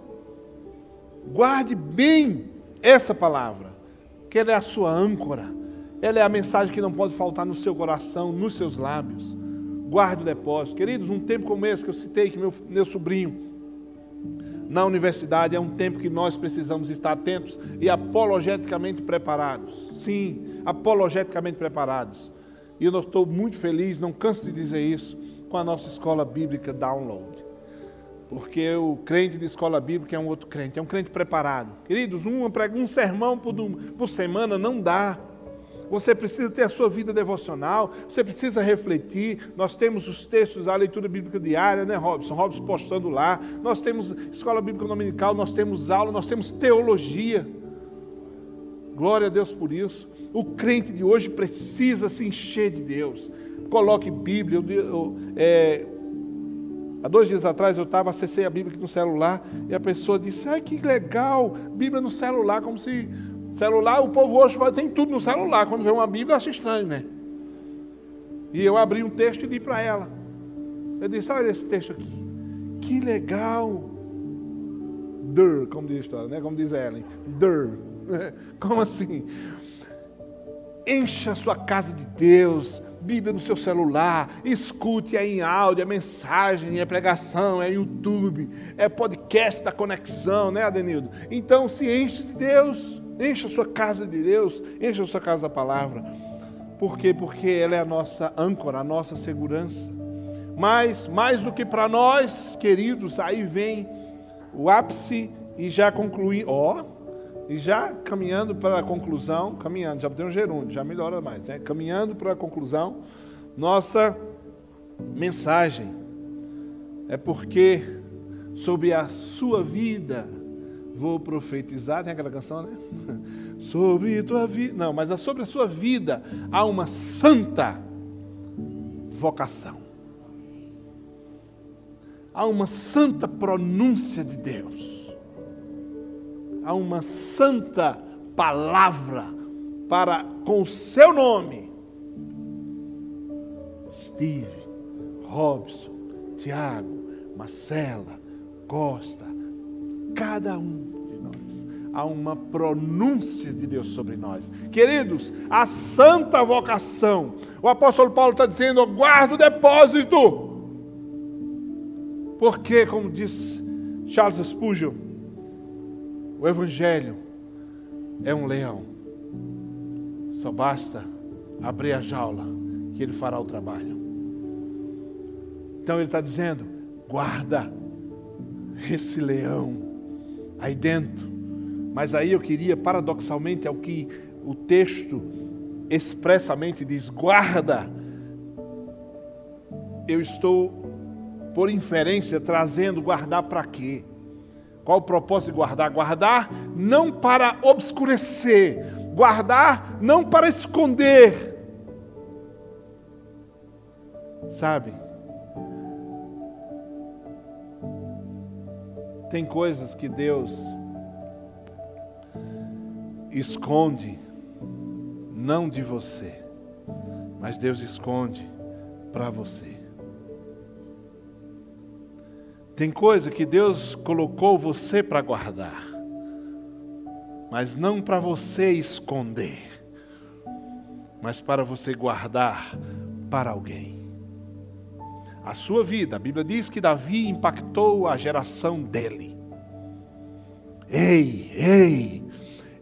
Guarde bem essa palavra, que ela é a sua âncora, ela é a mensagem que não pode faltar no seu coração, nos seus lábios. Guarde o depósito. Queridos, um tempo como esse que eu citei, que meu, meu sobrinho, na universidade, é um tempo que nós precisamos estar atentos e apologeticamente preparados. Sim, apologeticamente preparados. E eu estou muito feliz, não canso de dizer isso, com a nossa escola bíblica Download. Porque o crente de escola bíblica é um outro crente, é um crente preparado. Queridos, um, um sermão por, por semana não dá. Você precisa ter a sua vida devocional, você precisa refletir. Nós temos os textos, a leitura bíblica diária, né, Robson? Robson postando lá. Nós temos escola bíblica dominical, nós temos aula, nós temos teologia. Glória a Deus por isso. O crente de hoje precisa se encher de Deus. Coloque Bíblia. Eu, eu, é, há dois dias atrás eu estava, acessei a Bíblia aqui no celular e a pessoa disse: Ai, que legal, Bíblia no celular, como se Celular, o povo hoje tem tudo no celular. Quando vê uma Bíblia, acha estranho, né? E eu abri um texto e li para ela. Eu disse: Olha esse texto aqui. Que legal. Der, como diz a história, né? Como diz Ellen. Der. Como assim? Encha a sua casa de Deus. Bíblia no seu celular, escute aí em áudio, é mensagem, é pregação, é YouTube, é podcast da conexão, né, Adenildo? Então se enche de Deus. Encha a sua casa de Deus, encha a sua casa da palavra. Por quê? Porque ela é a nossa âncora, a nossa segurança. Mas, mais do que para nós, queridos, aí vem o ápice e já concluí, ó, e já caminhando para a conclusão, caminhando, já tem um gerúndio, já melhora mais, né? Caminhando para a conclusão, nossa mensagem é porque sobre a sua vida vou profetizar, tem aquela canção, né? Sobre tua vida. Não, mas é sobre a sua vida há uma santa vocação. Há uma santa pronúncia de Deus. Há uma santa palavra para com o seu nome. Steve, Robson, Tiago, Marcela, Costa, cada um de nós. Há uma pronúncia de Deus sobre nós. Queridos, a santa vocação. O apóstolo Paulo está dizendo: guarda o depósito. Porque, como diz Charles Spurgeon, o Evangelho é um leão. Só basta abrir a jaula que ele fará o trabalho. Então ele está dizendo: guarda esse leão aí dentro. Mas aí eu queria, paradoxalmente, é o que o texto expressamente diz: guarda. Eu estou, por inferência, trazendo guardar para quê? Qual o propósito de guardar? Guardar não para obscurecer, guardar não para esconder. Sabe? Tem coisas que Deus esconde, não de você, mas Deus esconde para você. Tem coisa que Deus colocou você para guardar, mas não para você esconder, mas para você guardar para alguém a sua vida. A Bíblia diz que Davi impactou a geração dele. Ei, ei,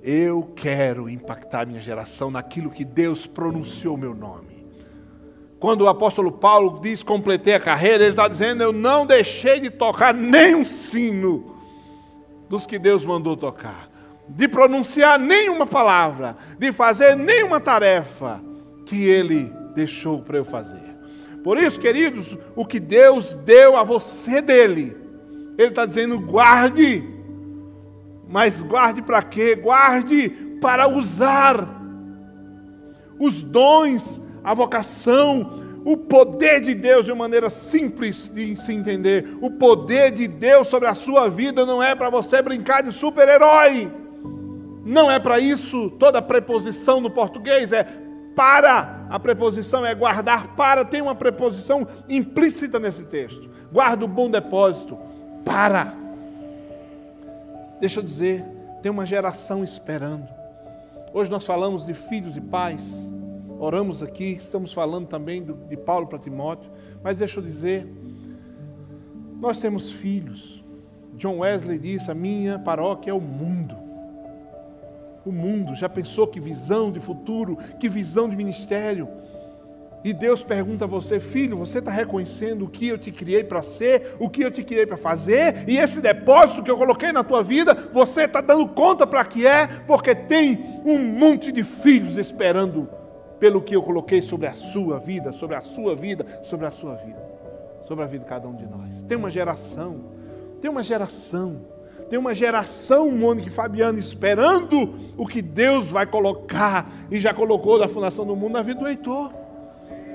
eu quero impactar minha geração naquilo que Deus pronunciou meu nome. Quando o apóstolo Paulo diz completei a carreira, ele está dizendo: Eu não deixei de tocar nem um sino. dos que Deus mandou tocar, de pronunciar nenhuma palavra, de fazer nenhuma tarefa que Ele deixou para eu fazer. Por isso, queridos, o que Deus deu a você dele, Ele está dizendo: guarde, mas guarde para quê? Guarde para usar os dons, a vocação, o poder de Deus de uma maneira simples de se entender. O poder de Deus sobre a sua vida não é para você brincar de super-herói. Não é para isso. Toda preposição no português é para. A preposição é guardar para. Tem uma preposição implícita nesse texto. Guarda o bom depósito. Para. Deixa eu dizer, tem uma geração esperando. Hoje nós falamos de filhos e pais oramos aqui, estamos falando também de Paulo para Timóteo, mas deixa eu dizer, nós temos filhos. John Wesley disse: a minha paróquia é o mundo. O mundo, já pensou que visão de futuro, que visão de ministério? E Deus pergunta a você, filho, você está reconhecendo o que eu te criei para ser, o que eu te criei para fazer, e esse depósito que eu coloquei na tua vida, você está dando conta para que é, porque tem um monte de filhos esperando pelo que eu coloquei sobre a sua vida, sobre a sua vida, sobre a sua vida, sobre a vida de cada um de nós. Tem uma geração, tem uma geração, tem uma geração, Mônica e Fabiano, esperando o que Deus vai colocar e já colocou da fundação do mundo na vida do Heitor.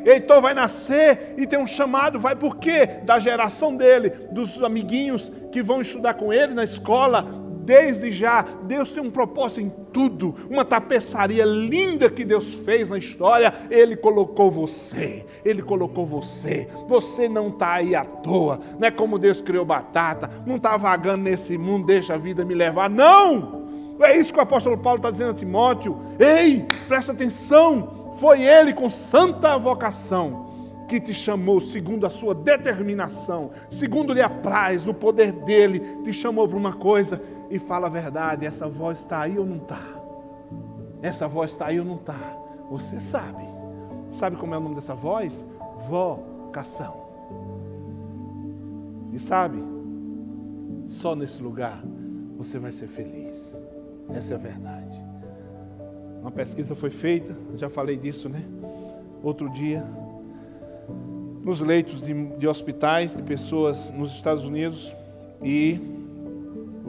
Heitor vai nascer e tem um chamado, vai por quê? Da geração dele, dos amiguinhos que vão estudar com ele na escola, desde já, Deus tem um propósito em tudo, uma tapeçaria linda que Deus fez na história, Ele colocou você, Ele colocou você, você não está aí à toa, não é como Deus criou batata, não está vagando nesse mundo, deixa a vida me levar, não! É isso que o apóstolo Paulo está dizendo a Timóteo, ei, presta atenção, foi Ele com santa vocação, que te chamou segundo a sua determinação, segundo lhe apraz, no poder dele, te chamou para uma coisa e fala a verdade. Essa voz está aí ou não está? Essa voz está aí ou não está? Você sabe. Sabe como é o nome dessa voz? Vocação. E sabe, só nesse lugar você vai ser feliz. Essa é a verdade. Uma pesquisa foi feita, já falei disso, né? Outro dia, nos leitos de, de hospitais de pessoas nos Estados Unidos e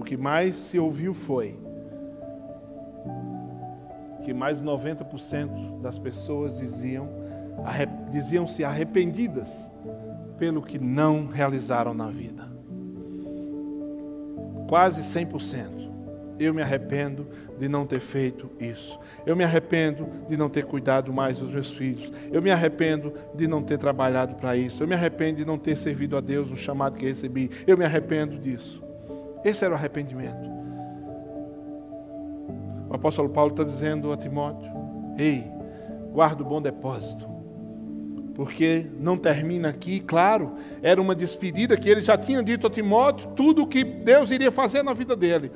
o que mais se ouviu foi que mais de 90% das pessoas diziam diziam-se arrependidas pelo que não realizaram na vida. Quase 100%. Eu me arrependo de não ter feito isso. Eu me arrependo de não ter cuidado mais dos meus filhos. Eu me arrependo de não ter trabalhado para isso. Eu me arrependo de não ter servido a Deus no chamado que recebi. Eu me arrependo disso. Esse era o arrependimento. O apóstolo Paulo está dizendo a Timóteo: Ei, guarda o bom depósito. Porque não termina aqui, claro, era uma despedida que ele já tinha dito a Timóteo, tudo o que Deus iria fazer na vida dele.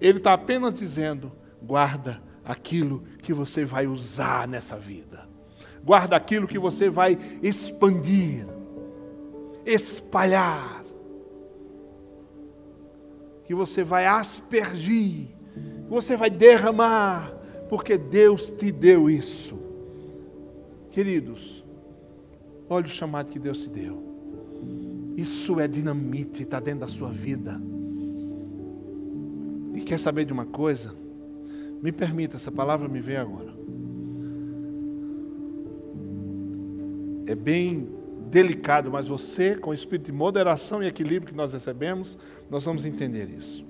Ele está apenas dizendo: guarda aquilo que você vai usar nessa vida, guarda aquilo que você vai expandir, espalhar que você vai aspergir, que você vai derramar, porque Deus te deu isso. Queridos, olha o chamado que Deus te deu. Isso é dinamite, está dentro da sua vida. E quer saber de uma coisa? Me permita, essa palavra me veio agora. É bem delicado, mas você, com o espírito de moderação e equilíbrio que nós recebemos, nós vamos entender isso.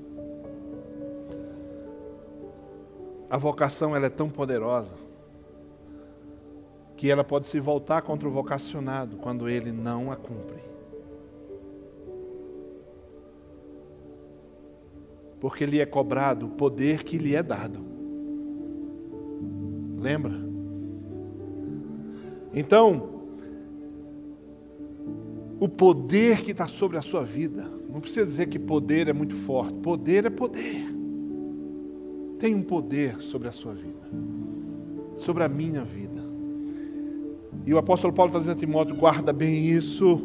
A vocação ela é tão poderosa que ela pode se voltar contra o vocacionado quando ele não a cumpre. Porque lhe é cobrado o poder que lhe é dado. Lembra? Então, o poder que está sobre a sua vida. Não precisa dizer que poder é muito forte. Poder é poder. Tem um poder sobre a sua vida, sobre a minha vida. E o apóstolo Paulo está dizendo a Timóteo: guarda bem isso,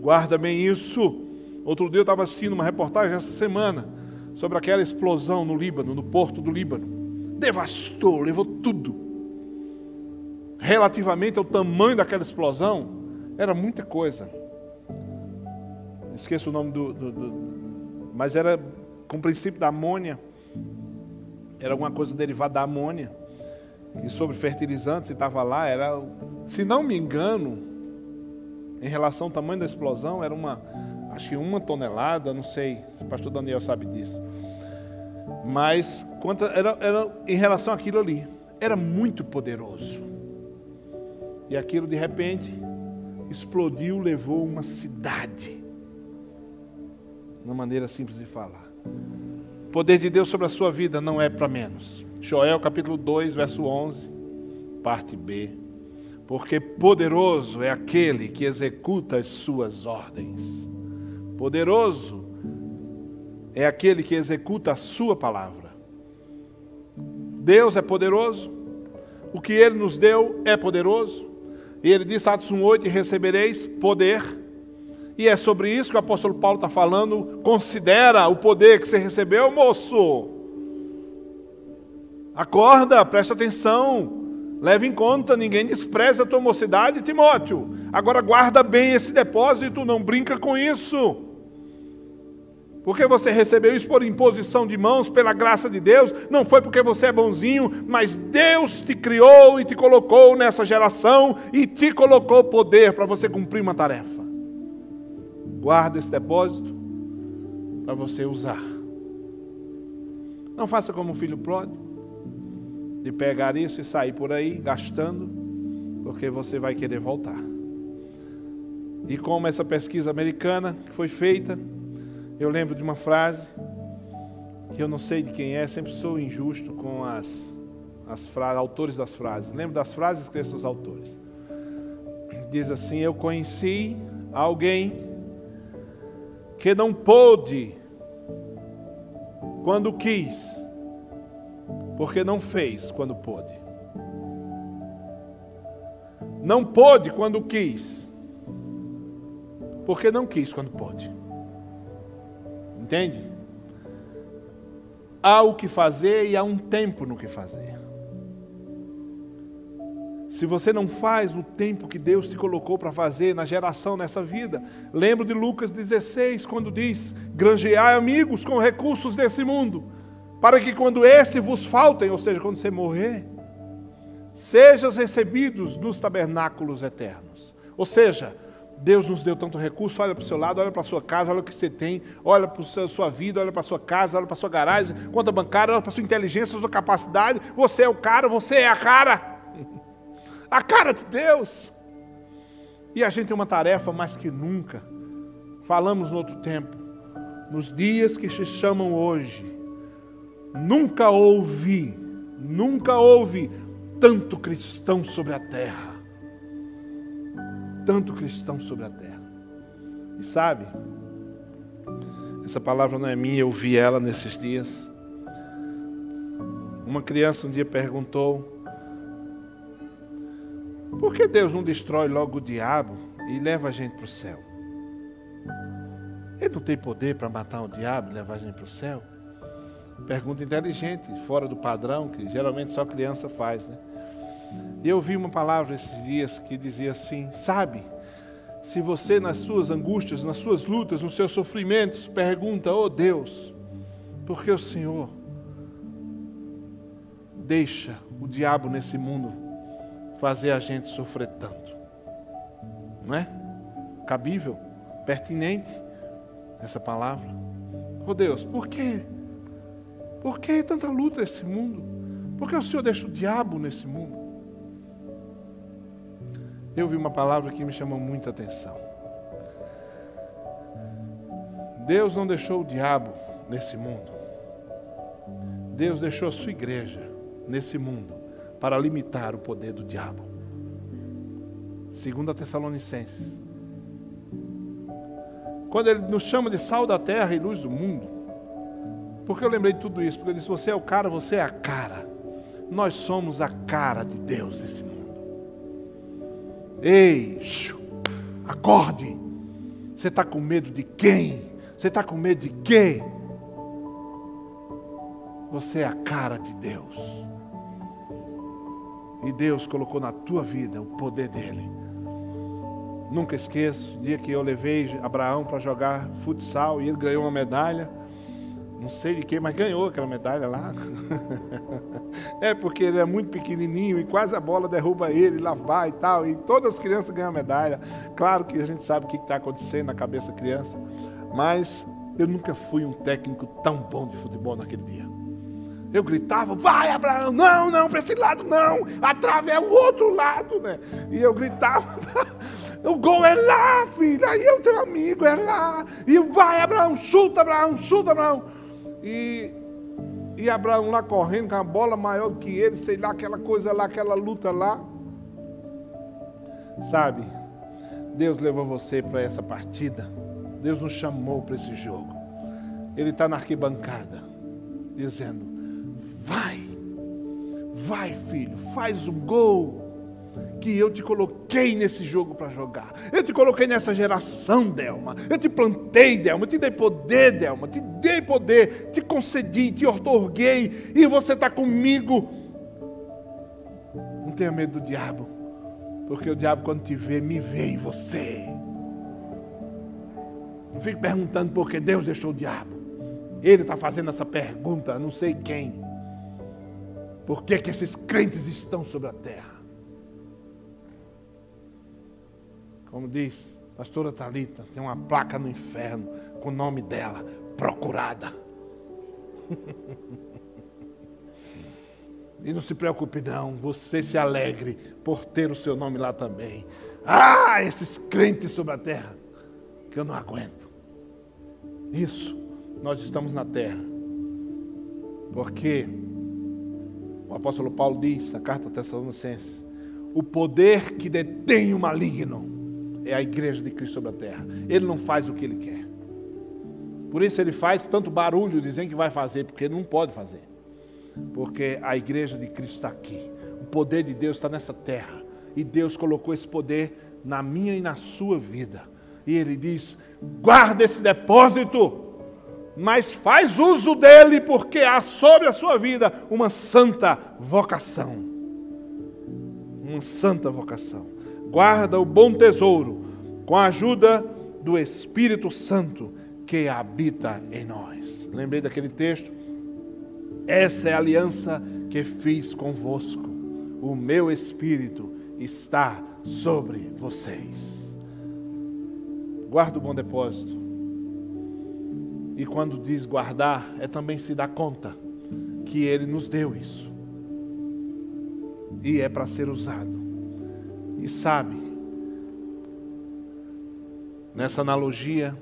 guarda bem isso. Outro dia eu estava assistindo uma reportagem essa semana sobre aquela explosão no Líbano, no porto do Líbano. Devastou, levou tudo. Relativamente ao tamanho daquela explosão, era muita coisa. Esqueço o nome do, do, do mas era com o princípio da amônia. Era alguma coisa derivada da amônia. E sobre fertilizantes, estava lá, era, se não me engano, em relação ao tamanho da explosão, era uma, acho que uma tonelada, não sei, o pastor Daniel sabe disso. Mas quanto era, era em relação àquilo ali, era muito poderoso. E aquilo de repente explodiu, levou uma cidade. Uma maneira simples de falar. O poder de Deus sobre a sua vida não é para menos. Joel capítulo 2, verso 11, parte B. Porque poderoso é aquele que executa as suas ordens. Poderoso é aquele que executa a sua palavra. Deus é poderoso. O que ele nos deu é poderoso. E ele disse, Atos 1,8: recebereis poder. E é sobre isso que o apóstolo Paulo está falando. Considera o poder que você recebeu, moço. Acorda, presta atenção. Leve em conta, ninguém despreza a tua mocidade, Timóteo. Agora guarda bem esse depósito, não brinca com isso. Porque você recebeu isso por imposição de mãos, pela graça de Deus, não foi porque você é bonzinho, mas Deus te criou e te colocou nessa geração e te colocou poder para você cumprir uma tarefa. Guarda esse depósito para você usar. Não faça como o filho pródigo de pegar isso e sair por aí gastando, porque você vai querer voltar. E como essa pesquisa americana que foi feita, eu lembro de uma frase que eu não sei de quem é, sempre sou injusto com as, as frases, autores das frases. Lembro das frases, esqueço os autores. Diz assim: Eu conheci alguém que não pôde quando quis porque não fez quando pôde. Não pôde quando quis, porque não quis quando pôde. Entende? Há o que fazer e há um tempo no que fazer. Se você não faz no tempo que Deus te colocou para fazer, na geração, nessa vida, lembro de Lucas 16, quando diz: granjeai amigos com recursos desse mundo, para que quando esse vos faltem, ou seja, quando você morrer, sejas recebidos nos tabernáculos eternos. Ou seja, Deus nos deu tanto recurso, olha para o seu lado, olha para a sua casa, olha o que você tem, olha para a sua vida, olha para a sua casa, olha para a sua garagem, conta bancária, olha para a sua inteligência, sua capacidade. Você é o cara, você é a cara. A cara de Deus. E a gente tem uma tarefa mais que nunca. Falamos no outro tempo. Nos dias que se chamam hoje, Nunca houve, nunca houve tanto cristão sobre a terra. Tanto cristão sobre a terra. E sabe, essa palavra não é minha, eu vi ela nesses dias. Uma criança um dia perguntou: por que Deus não destrói logo o diabo e leva a gente para o céu? Ele não tem poder para matar o diabo e levar a gente para o céu? Pergunta inteligente, fora do padrão, que geralmente só criança faz, né? E eu vi uma palavra esses dias que dizia assim: sabe, se você nas suas angústias, nas suas lutas, nos seus sofrimentos, pergunta, oh Deus, por que o Senhor deixa o diabo nesse mundo fazer a gente sofrer tanto? Não é? Cabível, pertinente essa palavra. Oh Deus, por que por que tanta luta nesse mundo? Por que o Senhor deixa o diabo nesse mundo? Eu vi uma palavra que me chamou muita atenção. Deus não deixou o diabo nesse mundo. Deus deixou a sua igreja nesse mundo para limitar o poder do diabo. Segundo a Tessalonicenses. Quando ele nos chama de sal da terra e luz do mundo, por que eu lembrei de tudo isso? Porque eu disse: você é o cara, você é a cara. Nós somos a cara de Deus nesse mundo. Ei, acorde. Você está com medo de quem? Você está com medo de quê? Você é a cara de Deus. E Deus colocou na tua vida o poder dele. Nunca esqueço o dia que eu levei Abraão para jogar futsal e ele ganhou uma medalha. Não sei de quem, mas ganhou aquela medalha lá. é porque ele é muito pequenininho e quase a bola derruba ele, lá vai e tal. E todas as crianças ganham medalha. Claro que a gente sabe o que está acontecendo na cabeça da criança. Mas eu nunca fui um técnico tão bom de futebol naquele dia. Eu gritava, vai Abraão, não, não, para esse lado não, a trave é o outro lado, né? E eu gritava, o gol é lá, filho, aí o teu amigo, é lá. E vai Abraão, chuta Abraão, chuta Abraão. E, e Abraão lá correndo com a bola maior do que ele, sei lá, aquela coisa lá, aquela luta lá. Sabe, Deus levou você para essa partida. Deus nos chamou para esse jogo. Ele está na arquibancada, dizendo: Vai, vai, filho, faz o gol que eu te coloquei nesse jogo para jogar. Eu te coloquei nessa geração, Delma. Eu te plantei, Delma. Eu te dei poder, Delma. Te dei poder. Te concedi, te otorguei. E você está comigo. Não tenha medo do diabo. Porque o diabo, quando te vê, me vê em você. Não fique perguntando por que Deus deixou o diabo. Ele está fazendo essa pergunta, não sei quem. Por que, que esses crentes estão sobre a terra? Como diz a pastora Talita, tem uma placa no inferno com o nome dela, procurada. e não se preocupe não, você se alegre por ter o seu nome lá também. Ah, esses crentes sobre a terra, que eu não aguento. Isso, nós estamos na terra. Porque o apóstolo Paulo diz na carta Tessalonicenses: o poder que detém o maligno é a igreja de Cristo sobre a terra. Ele não faz o que ele quer. Por isso ele faz tanto barulho dizendo que vai fazer, porque ele não pode fazer. Porque a igreja de Cristo está aqui. O poder de Deus está nessa terra. E Deus colocou esse poder na minha e na sua vida. E ele diz: guarda esse depósito mas faz uso dele porque há sobre a sua vida uma santa vocação. Uma santa vocação. Guarda o bom tesouro com a ajuda do Espírito Santo que habita em nós. Lembrei daquele texto? Essa é a aliança que fiz convosco. O meu Espírito está sobre vocês. Guarda o bom depósito e quando diz guardar, é também se dar conta que Ele nos deu isso. E é para ser usado. E sabe, nessa analogia,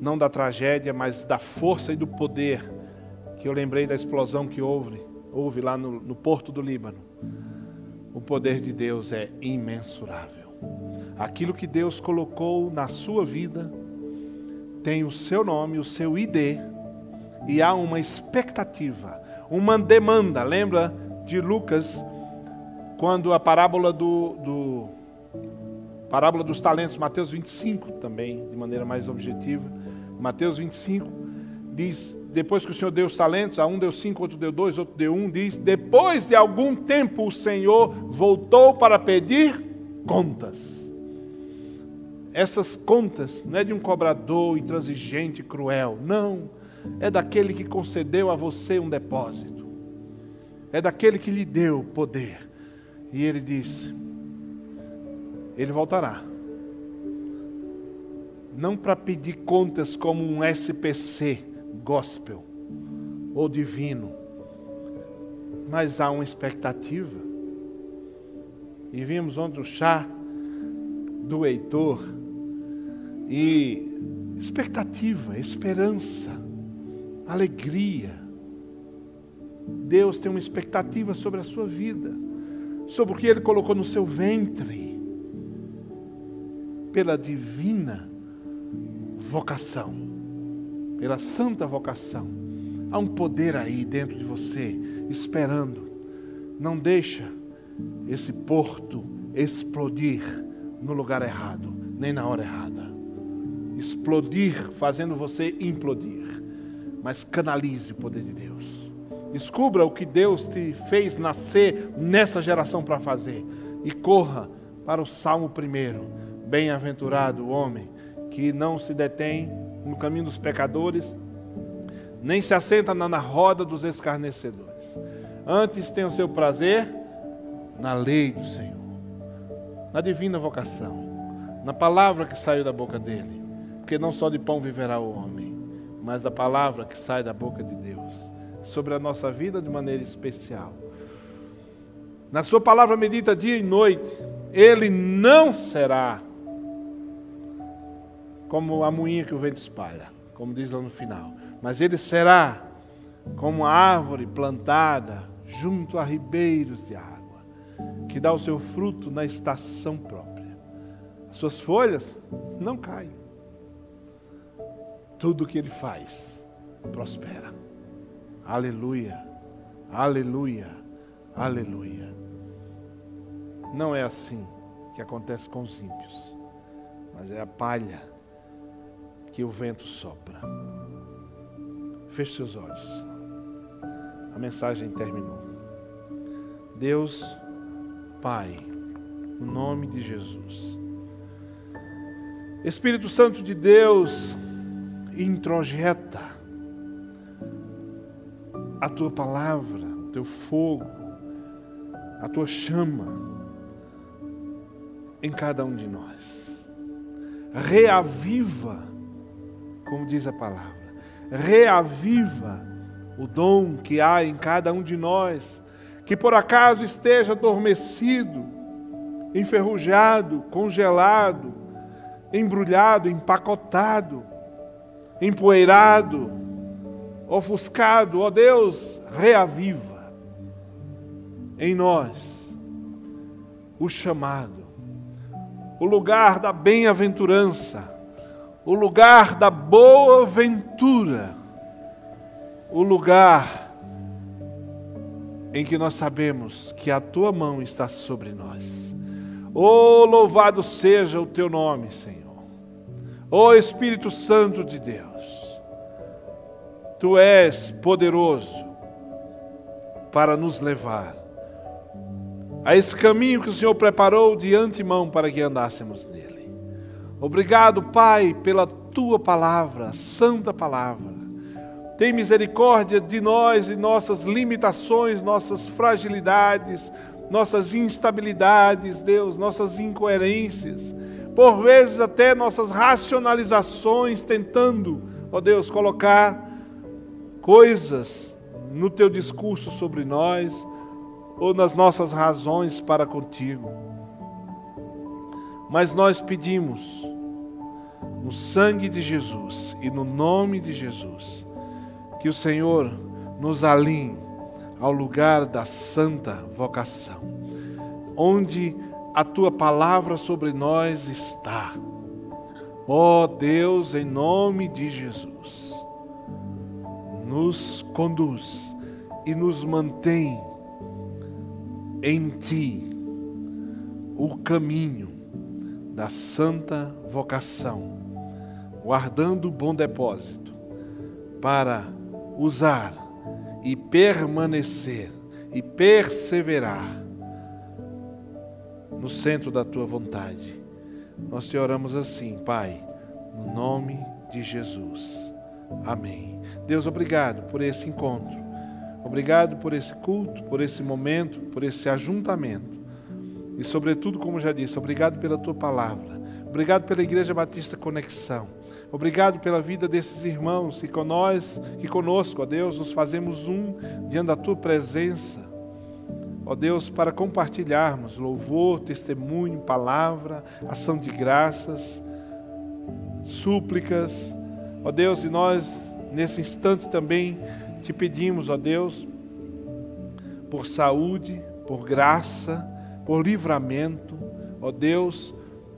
não da tragédia, mas da força e do poder, que eu lembrei da explosão que houve, houve lá no, no porto do Líbano. O poder de Deus é imensurável. Aquilo que Deus colocou na sua vida, tem o seu nome, o seu ID, e há uma expectativa, uma demanda. Lembra de Lucas, quando a parábola do, do parábola dos talentos, Mateus 25 também, de maneira mais objetiva. Mateus 25 diz, depois que o Senhor deu os talentos, a um deu cinco, outro deu dois, outro deu um, diz, depois de algum tempo o Senhor voltou para pedir contas essas contas não é de um cobrador intransigente, cruel, não. É daquele que concedeu a você um depósito. É daquele que lhe deu poder. E ele disse: Ele voltará. Não para pedir contas como um SPC gospel ou divino, mas há uma expectativa. E vimos ontem o chá do Heitor e expectativa, esperança, alegria. Deus tem uma expectativa sobre a sua vida, sobre o que Ele colocou no seu ventre, pela divina vocação, pela santa vocação. Há um poder aí dentro de você, esperando. Não deixa esse porto explodir no lugar errado, nem na hora errada explodir, fazendo você implodir. Mas canalize o poder de Deus. Descubra o que Deus te fez nascer nessa geração para fazer. E corra para o Salmo 1. Bem-aventurado o homem que não se detém no caminho dos pecadores, nem se assenta na roda dos escarnecedores. Antes tem o seu prazer na lei do Senhor, na divina vocação, na palavra que saiu da boca dele. Porque não só de pão viverá o homem, mas da palavra que sai da boca de Deus sobre a nossa vida de maneira especial. Na sua palavra medita dia e noite, ele não será como a moinha que o vento espalha, como diz lá no final mas ele será como uma árvore plantada junto a ribeiros de água, que dá o seu fruto na estação própria. As suas folhas não caem. Tudo que ele faz prospera. Aleluia, aleluia, aleluia. Não é assim que acontece com os ímpios, mas é a palha que o vento sopra. Feche seus olhos. A mensagem terminou. Deus, Pai, no nome de Jesus. Espírito Santo de Deus, introjeta a tua palavra, o teu fogo, a tua chama em cada um de nós. Reaviva, como diz a palavra reaviva o dom que há em cada um de nós, que por acaso esteja adormecido, enferrujado, congelado, embrulhado, empacotado, empoeirado, ofuscado, ó Deus, reaviva em nós o chamado, o lugar da bem-aventurança, o lugar da boa ventura, o lugar em que nós sabemos que a tua mão está sobre nós. Oh, louvado seja o teu nome, Senhor. Oh Espírito Santo de Deus, tu és poderoso para nos levar a esse caminho que o Senhor preparou de antemão para que andássemos nele. Obrigado, Pai, pela tua palavra, santa palavra. Tem misericórdia de nós e nossas limitações, nossas fragilidades, nossas instabilidades, Deus, nossas incoerências, por vezes até nossas racionalizações, tentando, ó Deus, colocar coisas no teu discurso sobre nós ou nas nossas razões para contigo. Mas nós pedimos, no sangue de Jesus e no nome de Jesus, que o Senhor nos alinhe ao lugar da santa vocação, onde a tua palavra sobre nós está. Ó oh Deus, em nome de Jesus, nos conduz e nos mantém em ti o caminho da santa vocação guardando bom depósito, para usar e permanecer e perseverar no centro da tua vontade. Nós te oramos assim, Pai, no nome de Jesus. Amém. Deus, obrigado por esse encontro. Obrigado por esse culto, por esse momento, por esse ajuntamento. E, sobretudo, como já disse, obrigado pela tua palavra. Obrigado pela Igreja Batista Conexão. Obrigado pela vida desses irmãos que com nós, que conosco, ó Deus, nos fazemos um diante da tua presença. Ó Deus, para compartilharmos louvor, testemunho, palavra, ação de graças, súplicas. Ó Deus, e nós nesse instante também te pedimos, ó Deus, por saúde, por graça, por livramento, ó Deus,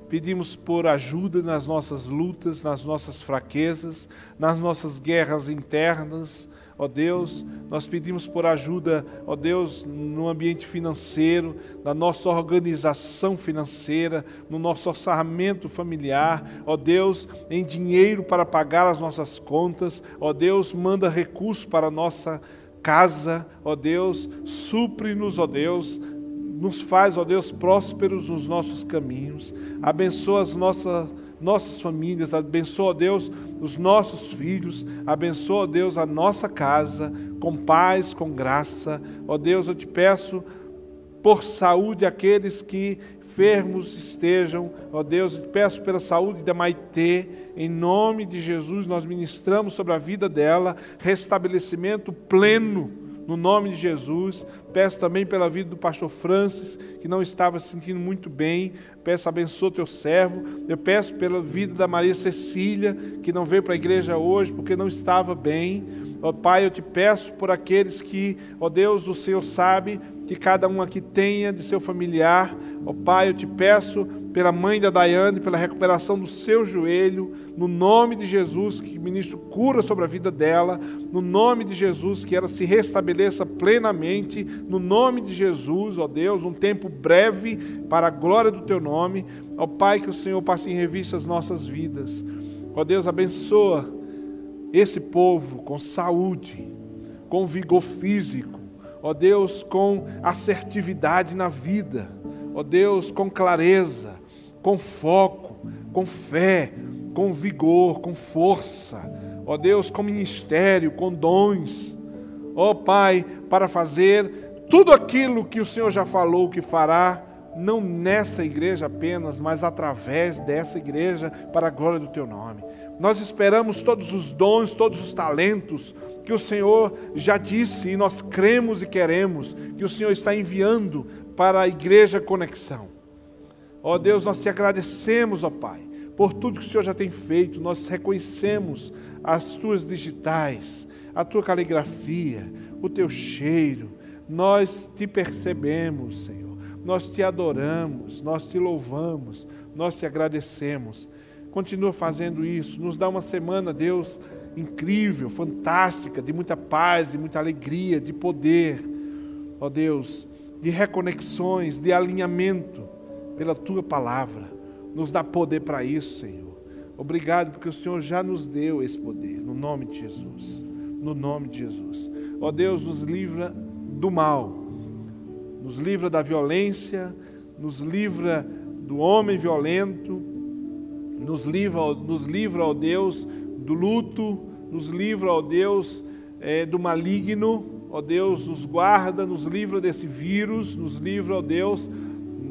Pedimos por ajuda nas nossas lutas, nas nossas fraquezas, nas nossas guerras internas. Ó Deus, nós pedimos por ajuda, ó Deus, no ambiente financeiro, na nossa organização financeira, no nosso orçamento familiar, ó Deus, em dinheiro para pagar as nossas contas, ó Deus, manda recursos para a nossa casa, ó Deus, supre-nos, ó Deus, nos faz, ó Deus, prósperos nos nossos caminhos, abençoa as nossas, nossas famílias, abençoa, Deus, os nossos filhos, abençoa, Deus, a nossa casa, com paz, com graça, ó Deus, eu te peço por saúde aqueles que enfermos estejam, ó Deus, eu te peço pela saúde da Maitê, em nome de Jesus, nós ministramos sobre a vida dela restabelecimento pleno no nome de Jesus. Peço também pela vida do pastor Francis, que não estava se sentindo muito bem. Peço, abençoa teu servo. Eu peço pela vida da Maria Cecília, que não veio para a igreja hoje porque não estava bem. Ó Pai, eu te peço por aqueles que, ó Deus, o Senhor sabe que cada um aqui tenha de seu familiar. Ó Pai, eu te peço pela mãe da Daiane, pela recuperação do seu joelho, no nome de Jesus, que ministro cura sobre a vida dela, no nome de Jesus, que ela se restabeleça plenamente, no nome de Jesus, ó Deus, um tempo breve para a glória do teu nome. Ó Pai, que o Senhor passe em revista as nossas vidas. Ó Deus, abençoa esse povo com saúde, com vigor físico, ó Deus, com assertividade na vida, ó Deus, com clareza, com foco, com fé, com vigor, com força. Ó Deus, com ministério, com dons. Ó Pai, para fazer tudo aquilo que o Senhor já falou que fará, não nessa igreja apenas, mas através dessa igreja, para a glória do Teu nome. Nós esperamos todos os dons, todos os talentos que o Senhor já disse e nós cremos e queremos que o Senhor está enviando para a igreja Conexão. Ó Deus, nós te agradecemos, ó Pai, por tudo que o Senhor já tem feito. Nós reconhecemos as tuas digitais, a tua caligrafia, o teu cheiro. Nós te percebemos, Senhor. Nós te adoramos, nós te louvamos, nós te agradecemos. Continua fazendo isso. Nos dá uma semana, Deus, incrível, fantástica, de muita paz, de muita alegria, de poder. Ó Deus, de reconexões, de alinhamento pela tua palavra. Nos dá poder para isso, Senhor. Obrigado porque o Senhor já nos deu esse poder, no nome de Jesus. No nome de Jesus. Ó Deus, nos livra do mal, nos livra da violência, nos livra do homem violento, nos livra, nos livra, ó Deus, do luto, nos livra, ó Deus, é, do maligno, ó Deus, nos guarda, nos livra desse vírus, nos livra, ó Deus,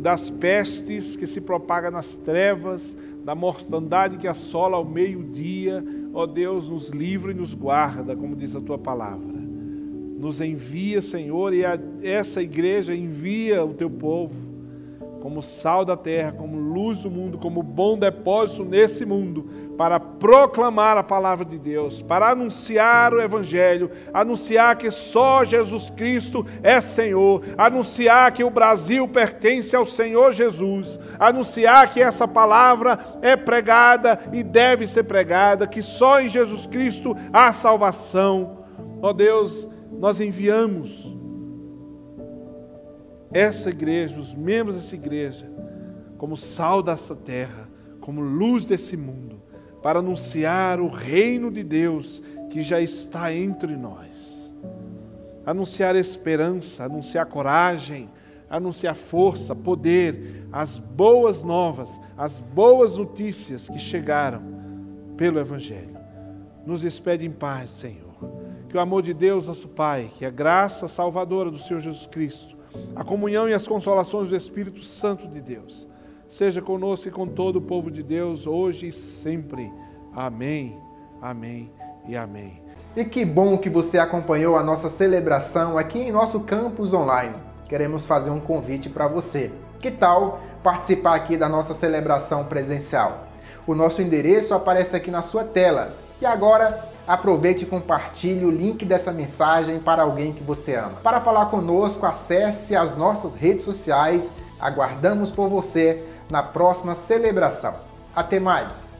das pestes que se propaga nas trevas, da mortandade que assola ao meio-dia. Ó Deus, nos livra e nos guarda, como diz a tua palavra. Nos envia, Senhor, e a, essa igreja envia o teu povo como sal da terra, como luz do mundo, como bom depósito nesse mundo, para proclamar a palavra de Deus, para anunciar o Evangelho, anunciar que só Jesus Cristo é Senhor, anunciar que o Brasil pertence ao Senhor Jesus, anunciar que essa palavra é pregada e deve ser pregada, que só em Jesus Cristo há salvação. Ó Deus, nós enviamos essa igreja, os membros dessa igreja, como sal dessa terra, como luz desse mundo, para anunciar o reino de Deus que já está entre nós. Anunciar esperança, anunciar coragem, anunciar força, poder, as boas novas, as boas notícias que chegaram pelo Evangelho. Nos despede em paz, Senhor. Que o amor de Deus, nosso Pai, que a graça salvadora do Senhor Jesus Cristo, a comunhão e as consolações do Espírito Santo de Deus. Seja conosco e com todo o povo de Deus, hoje e sempre. Amém, amém e amém. E que bom que você acompanhou a nossa celebração aqui em nosso campus online. Queremos fazer um convite para você. Que tal participar aqui da nossa celebração presencial? O nosso endereço aparece aqui na sua tela. E agora aproveite e compartilhe o link dessa mensagem para alguém que você ama. Para falar conosco, acesse as nossas redes sociais. Aguardamos por você na próxima celebração. Até mais!